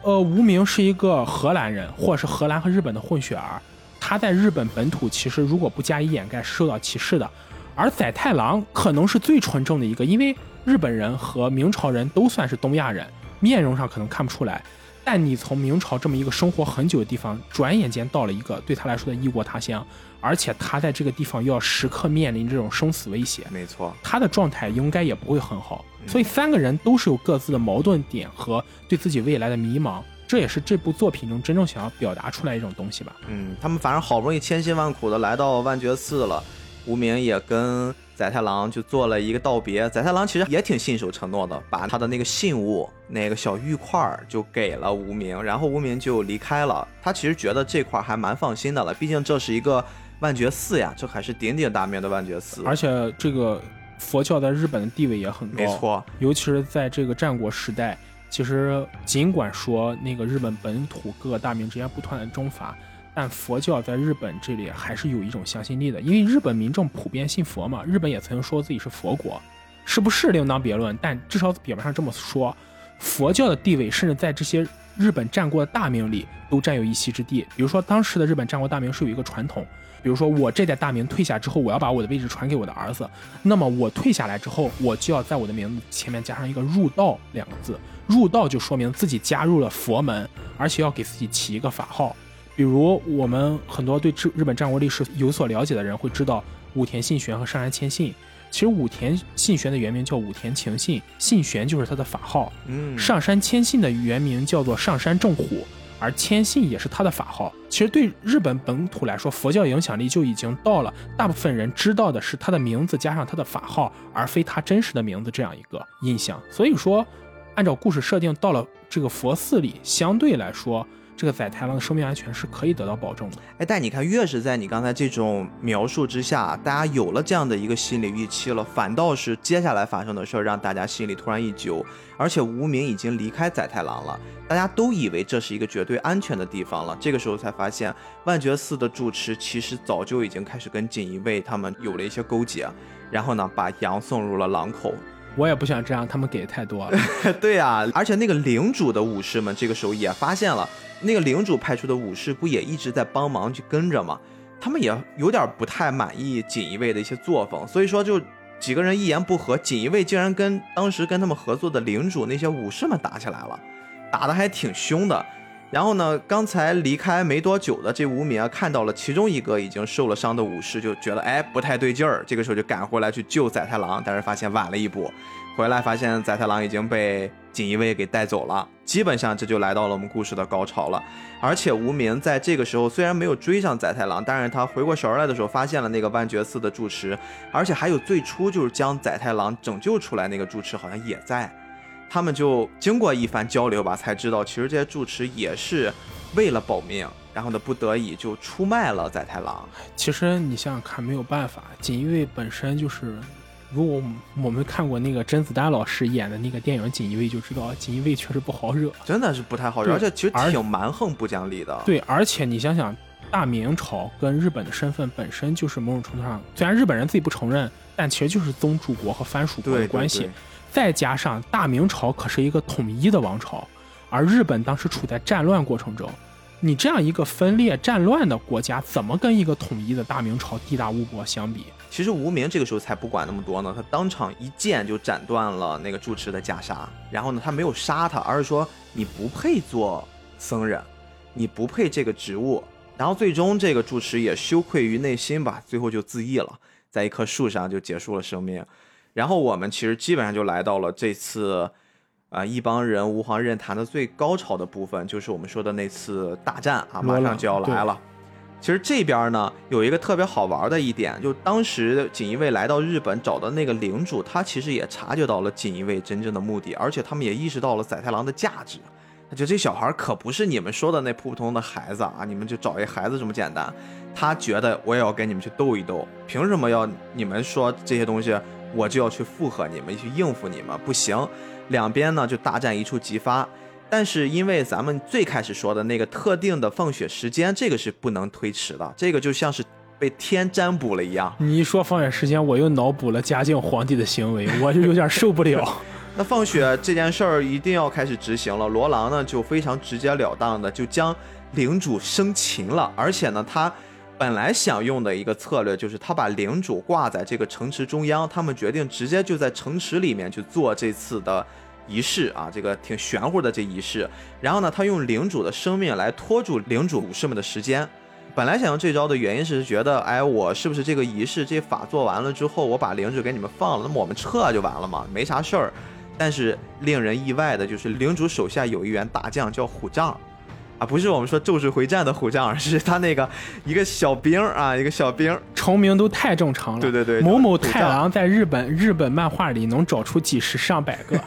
[SPEAKER 2] 呃，无名是一个荷兰人，或者是荷兰和日本的混血儿，他在日本本土其实如果不加以掩盖是受到歧视的。而载太郎可能是最纯正的一个，因为日本人和明朝人都算是东亚人，面容上可能看不出来，但你从明朝这么一个生活很久的地方，转眼间到了一个对他来说的异国他乡，而且他在这个地方又要时刻面临这种生死威胁，
[SPEAKER 1] 没错。
[SPEAKER 2] 他的状态应该也不会很好。
[SPEAKER 1] 嗯
[SPEAKER 2] 所以三个人都是有各自的矛盾点和对自己未来的迷茫，这也是这部作品中真正想要表达出来一种东西吧。
[SPEAKER 1] 嗯，他们反正好不容易千辛万苦的来到万觉寺了，无名也跟宰太郎就做了一个道别。宰太郎其实也挺信守承诺的，把他的那个信物那个小玉块儿就给了无名，然后无名就离开了。他其实觉得这块儿还蛮放心的了，毕竟这是一个万觉寺呀，这还是鼎鼎大名的万觉寺。
[SPEAKER 2] 而且这个佛教在日本的地位也很高，
[SPEAKER 1] 没，错，
[SPEAKER 2] 尤其是在这个战国时代。其实尽管说那个日本本土各个大名之间不断的征伐，但佛教在日本这里还是有一种向心力的，因为日本民众普遍信佛嘛。日本也曾经说自己是佛国，是不是另当别论，但至少表面上这么说，佛教的地位甚至在这些日本战国的大名里都占有一席之地。比如说，当时的日本战国大名是有一个传统，比如说我这代大名退下之后，我要把我的位置传给我的儿子，那么我退下来之后，我就要在我的名字前面加上一个“入道”两个字。入道就说明自己加入了佛门，而且要给自己起一个法号。比如我们很多对日日本战国历史有所了解的人会知道武田信玄和上杉谦信。其实武田信玄的原名叫武田晴信，信玄就是他的法号。
[SPEAKER 1] 嗯，
[SPEAKER 2] 上山谦信的原名叫做上山正虎，而谦信也是他的法号。其实对日本本土来说，佛教影响力就已经到了大部分人知道的是他的名字加上他的法号，而非他真实的名字这样一个印象。所以说，按照故事设定，到了这个佛寺里，相对来说。这个宰太郎的生命安全是可以得到保证的。
[SPEAKER 1] 哎，但你看，越是在你刚才这种描述之下，大家有了这样的一个心理预期了，反倒是接下来发生的事儿让大家心里突然一揪。而且无名已经离开宰太郎了，大家都以为这是一个绝对安全的地方了。这个时候才发现，万觉寺的住持其实早就已经开始跟锦衣卫他们有了一些勾结，然后呢，把羊送入了狼口。
[SPEAKER 2] 我也不想这样，他们给的太多了。[laughs]
[SPEAKER 1] 对呀，而且那个领主的武士们这个时候也发现了。那个领主派出的武士不也一直在帮忙去跟着吗？他们也有点不太满意锦衣卫的一些作风，所以说就几个人一言不合，锦衣卫竟然跟当时跟他们合作的领主那些武士们打起来了，打的还挺凶的。然后呢，刚才离开没多久的这无名啊看到了其中一个已经受了伤的武士，就觉得哎不太对劲儿，这个时候就赶回来去救宰太郎，但是发现晚了一步。回来发现宰太郎已经被锦衣卫给带走了，基本上这就来到了我们故事的高潮了。而且无名在这个时候虽然没有追上宰太郎，但是他回过神来的时候发现了那个万觉寺的住持，而且还有最初就是将宰太郎拯救出来那个住持好像也在。他们就经过一番交流吧，才知道其实这些住持也是为了保命，然后呢不得已就出卖了宰太郎。
[SPEAKER 2] 其实你想想看，没有办法，锦衣卫本身就是。如果我们看过那个甄子丹老师演的那个电影《锦衣卫》，就知道锦衣卫确实不好惹，
[SPEAKER 1] 真的是不太好惹，而且其实挺蛮横不讲理的。
[SPEAKER 2] 对，而且你想想，大明朝跟日本的身份本身就是某种程度上，虽然日本人自己不承认，但其实就是宗主国和藩属国的关系。再加上大明朝可是一个统一的王朝，而日本当时处在战乱过程中。你这样一个分裂战乱的国家，怎么跟一个统一的大明朝地大物博相比？
[SPEAKER 1] 其实无名这个时候才不管那么多呢，他当场一剑就斩断了那个住持的袈裟。然后呢，他没有杀他，而是说你不配做僧人，你不配这个职务。然后最终这个住持也羞愧于内心吧，最后就自缢了，在一棵树上就结束了生命。然后我们其实基本上就来到了这次。啊，一帮人吾皇任谈的最高潮的部分，就是我们说的那次大战啊，马上就要来了。其实这边呢，有一个特别好玩的一点，就当时锦衣卫来到日本找的那个领主，他其实也察觉到了锦衣卫真正的目的，而且他们也意识到了载太郎的价值。他觉得这小孩可不是你们说的那普通的孩子啊，你们就找一孩子这么简单。他觉得我也要跟你们去斗一斗，凭什么要你们说这些东西，我就要去附和你们，去应付你们？不行。两边呢就大战一触即发，但是因为咱们最开始说的那个特定的放血时间，这个是不能推迟的，这个就像是被天占卜了一样。
[SPEAKER 2] 你一说放血时间，我又脑补了嘉靖皇帝的行为，[laughs] 我就有点受不了。[laughs]
[SPEAKER 1] 那放血这件事儿一定要开始执行了，罗朗呢就非常直截了当的就将领主生擒了，而且呢他。本来想用的一个策略就是他把领主挂在这个城池中央，他们决定直接就在城池里面去做这次的仪式啊，这个挺玄乎的这仪式。然后呢，他用领主的生命来拖住领主武士们的时间。本来想用这招的原因是觉得，哎，我是不是这个仪式这法做完了之后，我把领主给你们放了，那么我们撤就完了嘛，没啥事儿。但是令人意外的就是领主手下有一员大将叫虎杖。啊，不是我们说咒术回战的虎将，是他那个一个小兵啊，一个小兵，
[SPEAKER 2] 重名都太正常了。
[SPEAKER 1] 对对对，
[SPEAKER 2] 某某太郎在日本日本漫画里能找出几十上百个。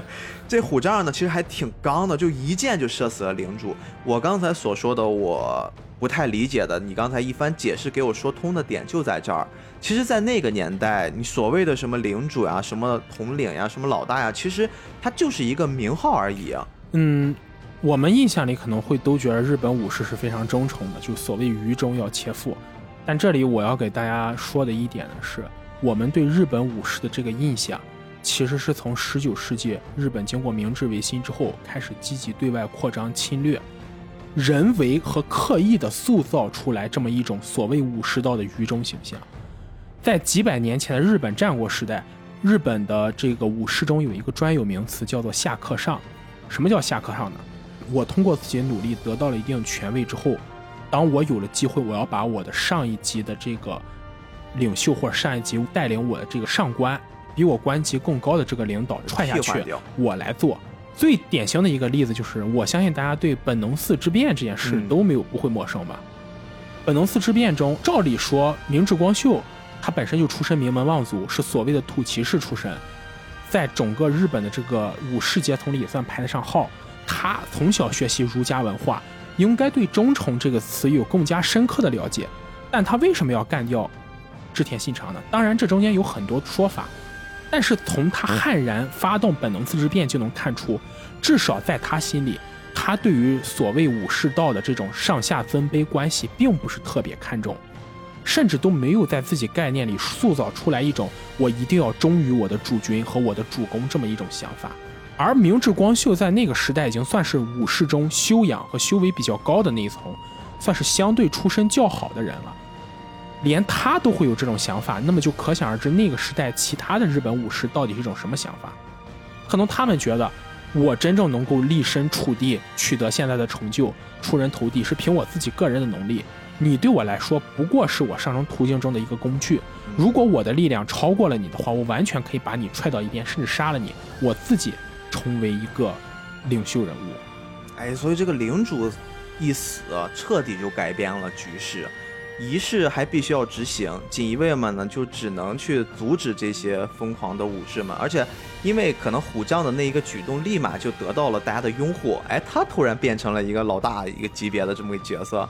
[SPEAKER 2] [laughs]
[SPEAKER 1] 这虎杖呢，其实还挺刚的，就一箭就射死了领主。我刚才所说的我不太理解的，你刚才一番解释给我说通的点就在这儿。其实，在那个年代，你所谓的什么领主呀、什么统领呀、什么老大呀，其实他就是一个名号而已。
[SPEAKER 2] 嗯。我们印象里可能会都觉得日本武士是非常忠诚的，就所谓于中要切腹。但这里我要给大家说的一点呢是，我们对日本武士的这个印象，其实是从十九世纪日本经过明治维新之后开始积极对外扩张侵略，人为和刻意的塑造出来这么一种所谓武士道的于中形象。在几百年前的日本战国时代，日本的这个武士中有一个专有名词叫做下克上。什么叫下克上呢？我通过自己的努力得到了一定权位之后，当我有了机会，我要把我的上一级的这个领袖或者上一级带领我的这个上官，比我官级更高的这个领导踹下去，我来做。最典型的一个例子就是，我相信大家对本能寺之变这件事都没有不会陌生吧？本能寺之变中，照理说明智光秀他本身就出身名门望族，是所谓的土骑士出身，在整个日本的这个武士阶层里也算排得上号。他从小学习儒家文化，应该对忠诚这个词有更加深刻的了解。但他为什么要干掉织田信长呢？当然，这中间有很多说法。但是从他悍然发动本能寺之变就能看出，至少在他心里，他对于所谓武士道的这种上下尊卑关系并不是特别看重，甚至都没有在自己概念里塑造出来一种我一定要忠于我的主君和我的主公这么一种想法。而明智光秀在那个时代已经算是武士中修养和修为比较高的那一层，算是相对出身较好的人了。连他都会有这种想法，那么就可想而知那个时代其他的日本武士到底是一种什么想法？可能他们觉得，我真正能够立身处地取得现在的成就、出人头地，是凭我自己个人的能力。你对我来说不过是我上升途径中的一个工具。如果我的力量超过了你的话，我完全可以把你踹到一边，甚至杀了你，我自己成为一个领袖人物。
[SPEAKER 1] 哎，所以这个领主一死，彻底就改变了局势。仪式还必须要执行，锦衣卫们呢就只能去阻止这些疯狂的武士们，而且因为可能虎将的那一个举动，立马就得到了大家的拥护，哎，他突然变成了一个老大一个级别的这么个角色。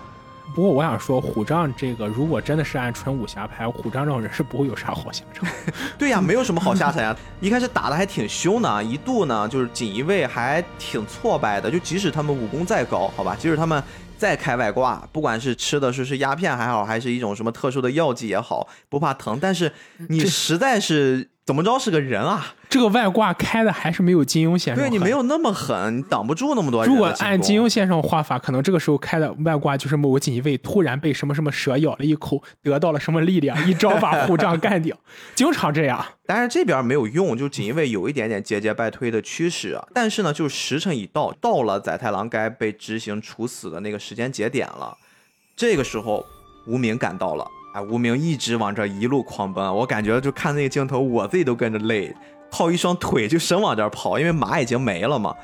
[SPEAKER 2] 不过我想说，虎杖这个如果真的是按纯武侠拍，虎杖这种人是不会有啥好下场。[laughs]
[SPEAKER 1] 对呀，没有什么好下场呀。一开始打的还挺凶呢，一度呢就是锦衣卫还挺挫败的，就即使他们武功再高，好吧，即使他们。再开外挂，不管是吃的是是鸦片还好，还是一种什么特殊的药剂也好，不怕疼。但是你实在是怎么着是个人啊？
[SPEAKER 2] 这个外挂开的还是没有金庸先生。
[SPEAKER 1] 对你没有那么狠，你挡不住那么多。
[SPEAKER 2] 如果按金庸先生画法，可能这个时候开的外挂就是某个锦衣卫突然被什么什么蛇咬了一口，得到了什么力量，一招把虎杖干掉，经常这样。
[SPEAKER 1] 但是这边没有用，就锦衣卫有一点点节节败退的趋势。但是呢，就时辰已到，到了宰太郎该被执行处死的那个时间节点了。这个时候，无名赶到了，无名一直往这一路狂奔，我感觉就看那个镜头，我自己都跟着累。靠一双腿就生往这儿跑，因为马已经没了嘛。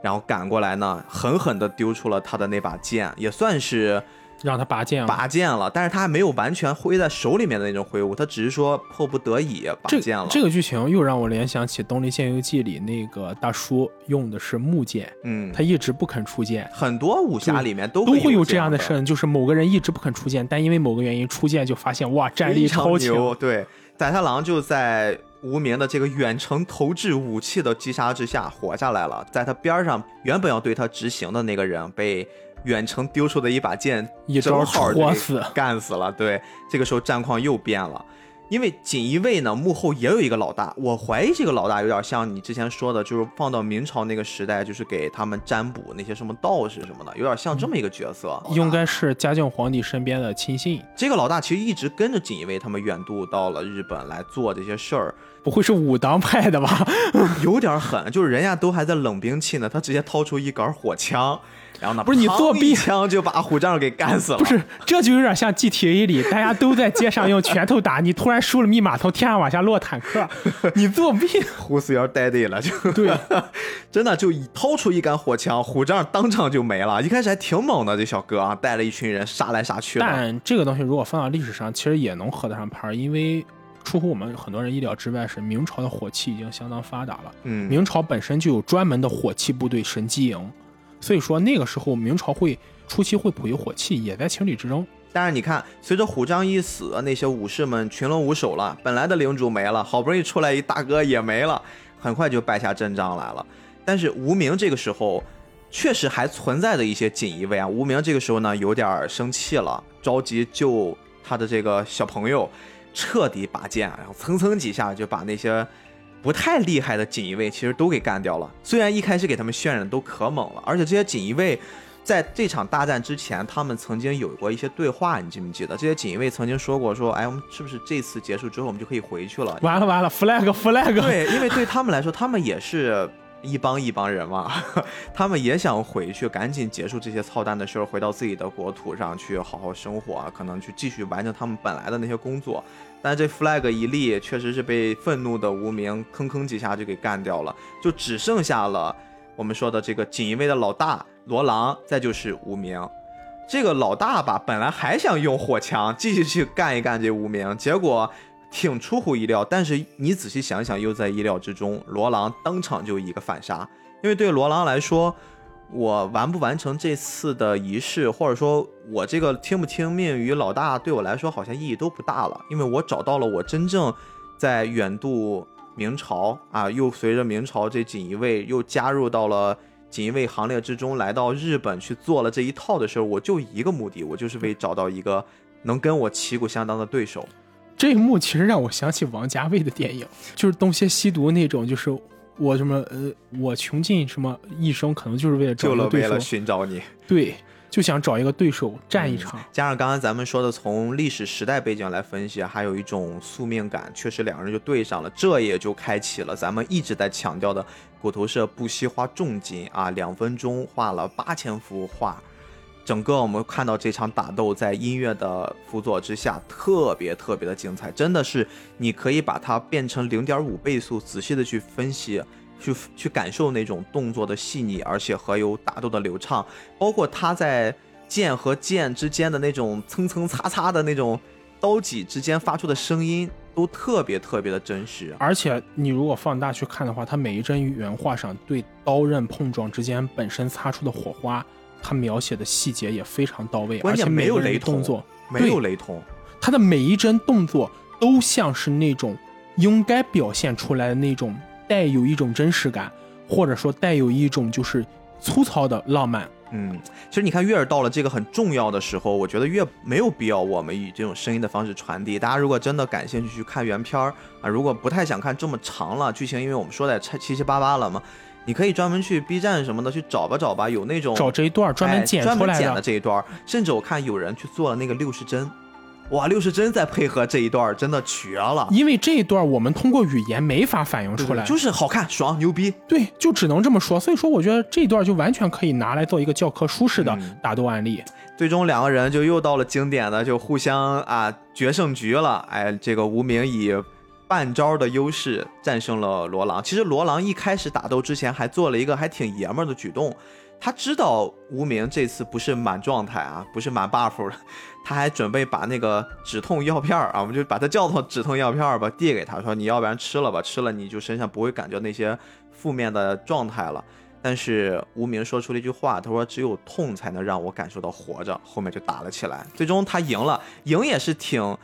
[SPEAKER 1] 然后赶过来呢，狠狠地丢出了他的那把剑，也算是
[SPEAKER 2] 让他拔剑了
[SPEAKER 1] 拔剑了。但是他还没有完全挥在手里面的那种挥舞，他只是说迫不得已拔剑了。
[SPEAKER 2] 这个剧情又让我联想起《东离剑游记》里那个大叔用的是木剑，
[SPEAKER 1] 嗯，
[SPEAKER 2] 他一直不肯出剑。
[SPEAKER 1] 很多武侠里面
[SPEAKER 2] 都
[SPEAKER 1] 都
[SPEAKER 2] 会有这
[SPEAKER 1] 样
[SPEAKER 2] 的事，就是某个人一直不肯出剑，但因为某个原因出剑，就发现哇，战力超强。
[SPEAKER 1] 对，宰太郎就在。无名的这个远程投掷武器的击杀之下活下来了，在他边上原本要对他执行的那个人被远程丢出的一把剑
[SPEAKER 2] 一招
[SPEAKER 1] 戳
[SPEAKER 2] 死
[SPEAKER 1] 干死了。对，这个时候战况又变了。因为锦衣卫呢，幕后也有一个老大，我怀疑这个老大有点像你之前说的，就是放到明朝那个时代，就是给他们占卜那些什么道士什么的，有点像这么一个角色。
[SPEAKER 2] 应该是嘉靖皇帝身边的亲信。
[SPEAKER 1] 这个老大其实一直跟着锦衣卫他们远渡到了日本来做这些事儿，
[SPEAKER 2] 不会是武当派的吧？[laughs]
[SPEAKER 1] 有点狠，就是人家都还在冷兵器呢，他直接掏出一杆火枪。然后呢？
[SPEAKER 2] 不是你作弊，
[SPEAKER 1] 枪就把虎杖给干死了。
[SPEAKER 2] 不是，这就有点像 GTA 里大家都在街上用拳头打，你突然输了密码，从天上往下落坦克，[laughs] 你作弊。
[SPEAKER 1] 胡四要 daddy 了，就
[SPEAKER 2] 对，[laughs]
[SPEAKER 1] 真的就一掏出一杆火枪，虎杖当场就没了。一开始还挺猛的，这小哥啊，带了一群人杀来杀去。
[SPEAKER 2] 但这个东西如果放到历史上，其实也能合得上牌，因为出乎我们很多人意料之外，是明朝的火器已经相当发达了。
[SPEAKER 1] 嗯，
[SPEAKER 2] 明朝本身就有专门的火器部队神机营。所以说那个时候明朝会初期会普及火器，也在情理之中。
[SPEAKER 1] 但是你看，随着虎杖一死，那些武士们群龙无首了，本来的领主没了，好不容易出来一大哥也没了，很快就败下阵仗来了。但是无名这个时候确实还存在着一些锦衣卫啊，无名这个时候呢有点生气了，着急救他的这个小朋友，彻底拔剑，然后蹭蹭几下就把那些。不太厉害的锦衣卫其实都给干掉了。虽然一开始给他们渲染都可猛了，而且这些锦衣卫在这场大战之前，他们曾经有过一些对话，你记不记得？这些锦衣卫曾经说过，说，哎，我们是不是这次结束之后，我们就可以回去了？
[SPEAKER 2] 完了完了，flag flag。
[SPEAKER 1] 对，因为对他们来说，他们也是一帮一帮人嘛，[laughs] 他们也想回去，赶紧结束这些操蛋的事儿，回到自己的国土上去好好生活，可能去继续完成他们本来的那些工作。但这 flag 一立，确实是被愤怒的无名吭吭几下就给干掉了，就只剩下了我们说的这个锦衣卫的老大罗狼，再就是无名。这个老大吧，本来还想用火枪继续去干一干这无名，结果挺出乎意料。但是你仔细想想，又在意料之中。罗朗当场就一个反杀，因为对罗朗来说，我完不完成这次的仪式，或者说我这个听不听命于老大，对我来说好像意义都不大了，因为我找到了我真正在远渡明朝啊，又随着明朝这锦衣卫又加入到了。锦衣卫行列之中，来到日本去做了这一套的时候，我就一个目的，我就是为找到一个能跟我旗鼓相当的对手。
[SPEAKER 2] 这一幕其实让我想起王家卫的电影，就是东邪西毒那种，就是我什么呃，我穷尽什么一生，可能就是为了
[SPEAKER 1] 就了为了寻找你，
[SPEAKER 2] 对。就想找一个对手战一场，
[SPEAKER 1] 加上刚刚咱们说的从历史时代背景来分析，还有一种宿命感，确实两个人就对上了，这也就开启了咱们一直在强调的骨头社不惜花重金啊，两分钟画了八千幅画，整个我们看到这场打斗在音乐的辅佐之下，特别特别的精彩，真的是你可以把它变成零点五倍速，仔细的去分析。去去感受那种动作的细腻，而且还有打斗的流畅，包括他在剑和剑之间的那种蹭蹭擦擦的那种刀戟之间发出的声音，都特别特别的真实。
[SPEAKER 2] 而且你如果放大去看的话，他每一帧原画上对刀刃碰撞之间本身擦出的火花，他描写的细节也非常到位，
[SPEAKER 1] 而且
[SPEAKER 2] 没
[SPEAKER 1] 有雷同，
[SPEAKER 2] 动作
[SPEAKER 1] 没有雷同，
[SPEAKER 2] 他的每一帧动作都像是那种应该表现出来的那种。带有一种真实感，或者说带有一种就是粗糙的浪漫。
[SPEAKER 1] 嗯，其实你看，越是到了这个很重要的时候，我觉得越没有必要我们以这种声音的方式传递。大家如果真的感兴趣去看原片儿啊，如果不太想看这么长了剧情，因为我们说的七七七八八了嘛，你可以专门去 B 站什么的去找吧找吧，有那种
[SPEAKER 2] 找这一段专门剪出来
[SPEAKER 1] 的这一段，甚至我看有人去做了那个六十帧。哇，六十帧再配合这一段，真的绝了！
[SPEAKER 2] 因为这一段我们通过语言没法反映出来，
[SPEAKER 1] 就是好看、爽、牛逼。
[SPEAKER 2] 对，就只能这么说。所以说，我觉得这一段就完全可以拿来做一个教科书式的打斗案例。
[SPEAKER 1] 最终两个人就又到了经典的，就互相啊决胜局了。哎，这个无名以半招的优势战胜了罗朗。其实罗朗一开始打斗之前还做了一个还挺爷们儿的举动。他知道无名这次不是满状态啊，不是满 buff 的，他还准备把那个止痛药片儿啊，我们就把它叫做止痛药片儿吧，递给他说你要不然吃了吧，吃了你就身上不会感觉那些负面的状态了。但是无名说出了一句话，他说只有痛才能让我感受到活着。后面就打了起来，最终他赢了，赢也是挺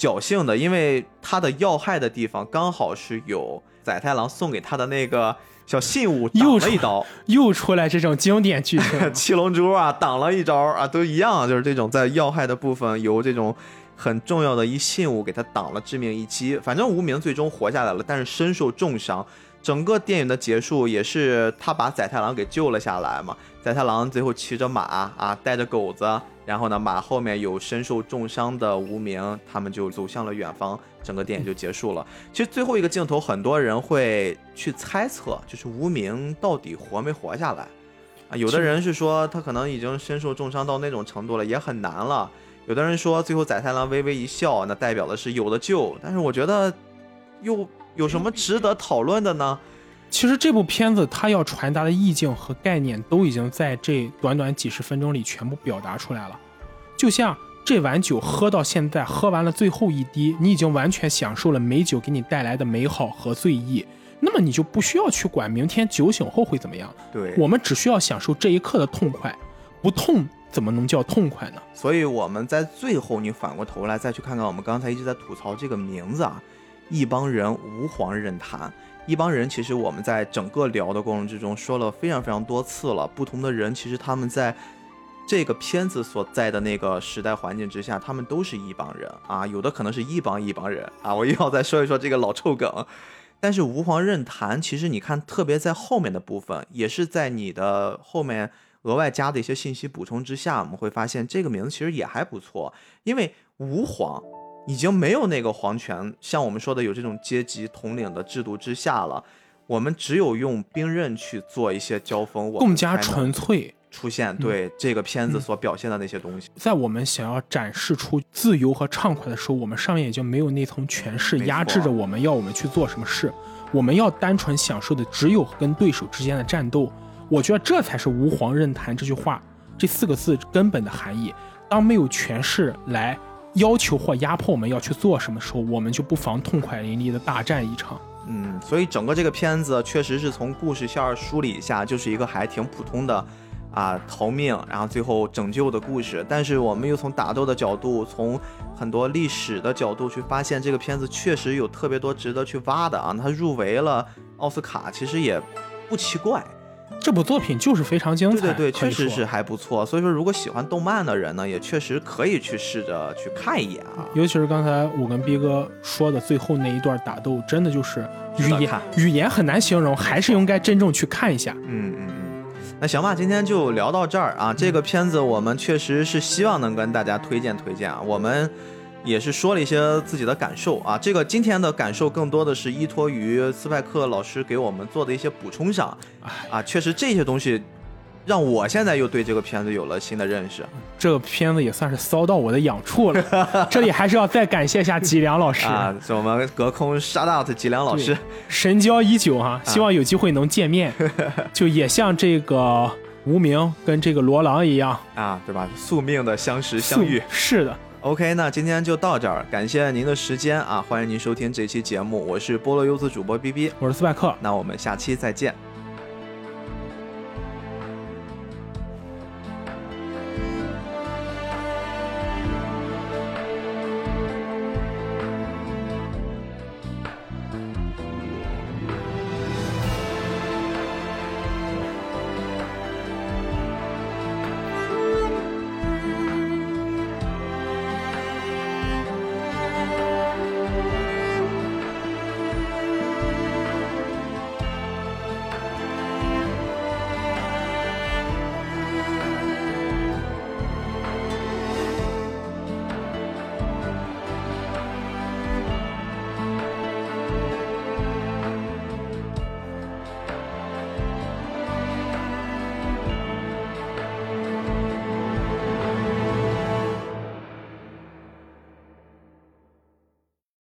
[SPEAKER 1] 侥幸的，因为他的要害的地方刚好是有宰太郎送给他的那个。小信物挡了一刀，[laughs]
[SPEAKER 2] 又出来这种经典剧情。[laughs]
[SPEAKER 1] 七龙珠啊，挡了一招啊，都一样，就是这种在要害的部分由这种很重要的一信物给他挡了致命一击。反正无名最终活下来了，但是身受重伤。整个电影的结束也是他把载太郎给救了下来嘛。载太郎最后骑着马啊，带着狗子，然后呢，马后面有身受重伤的无名，他们就走向了远方，整个电影就结束了。其实最后一个镜头，很多人会去猜测，就是无名到底活没活下来啊？有的人是说他可能已经身受重伤到那种程度了，也很难了。有的人说最后宰太郎微微一笑，那代表的是有的救。但是我觉得又有什么值得讨论的呢？
[SPEAKER 2] 其实这部片子它要传达的意境和概念都已经在这短短几十分钟里全部表达出来了。就像这碗酒喝到现在，喝完了最后一滴，你已经完全享受了美酒给你带来的美好和醉意，那么你就不需要去管明天酒醒后会怎么样。
[SPEAKER 1] 对，
[SPEAKER 2] 我们只需要享受这一刻的痛快，不痛怎么能叫痛快呢？
[SPEAKER 1] 所以我们在最后，你反过头来再去看看我们刚才一直在吐槽这个名字啊，一帮人无黄任谈。一帮人，其实我们在整个聊的过程之中说了非常非常多次了。不同的人，其实他们在这个片子所在的那个时代环境之下，他们都是一帮人啊。[laughs] 有的可能是一帮一帮人啊。我又要再说一说这个老臭梗。但是吴皇任谈，其实你看，特别在后面的部分，也是在你的后面额外加的一些信息补充之下，我们会发现这个名字其实也还不错，因为吴皇。已经没有那个皇权，像我们说的有这种阶级统领的制度之下了。我们只有用兵刃去做一些交锋，我们
[SPEAKER 2] 更加纯粹。
[SPEAKER 1] 出现对这个片子
[SPEAKER 2] 嗯
[SPEAKER 1] 所表现的那些东西。
[SPEAKER 2] 在我们想要展示出自由和畅快的时候，我们上面已经没有那层权势压制着我们，要我们去做什么事。我们要单纯享受的只有跟对手之间的战斗。我觉得这才是“吾皇任谈”这句话这四个字根本的含义。当没有权势来要求或压迫我们要去做什么时候，我们就不妨痛快淋漓的大战一场。
[SPEAKER 1] 嗯，所以整个这个片子确实是从故事线梳理一下，就是一个还挺普通的啊逃命，然后最后拯救的故事。但是我们又从打斗的角度，从很多历史的角度去发现，这个片子确实有特别多值得去挖的啊。它入围了奥斯卡，其实也不奇怪。
[SPEAKER 2] 这部作品就是非常精彩，
[SPEAKER 1] 对对对，确实是还不错。所以说，如果喜欢动漫的人呢，也确实可以去试着去看一眼啊。
[SPEAKER 2] 尤其是刚才我跟逼哥说的最后那一段打斗，真的就是语言语言很难形容，还是应该真正去看一下。
[SPEAKER 1] 嗯嗯嗯，那行吧，今天就聊到这儿啊。这个片子我们确实是希望能跟大家推荐推荐啊。我们也是说了一些自己的感受啊。这个今天的感受更多的是依托于斯派克老师给我们做的一些补充上
[SPEAKER 2] 哎，
[SPEAKER 1] 啊。确实这些东西让我现在又对这个片子有了新的认识。
[SPEAKER 2] 这个片子也算是骚到我的痒处了。[laughs] 这里还是要再感谢一下吉良老师，
[SPEAKER 1] 啊，是我们隔空 shout out 吉良老师
[SPEAKER 2] 神交已久哈、希望有机会能见面，[laughs] 就也像这个无名跟这个罗朗一样
[SPEAKER 1] 啊，对吧？宿命的相识相遇。
[SPEAKER 2] 是的，
[SPEAKER 1] OK，那今天就到这儿，感谢您的时间啊，欢迎您收听这期节目，我是菠萝优子主播 B B，
[SPEAKER 2] 我是斯派克，
[SPEAKER 1] 那我们下期再见。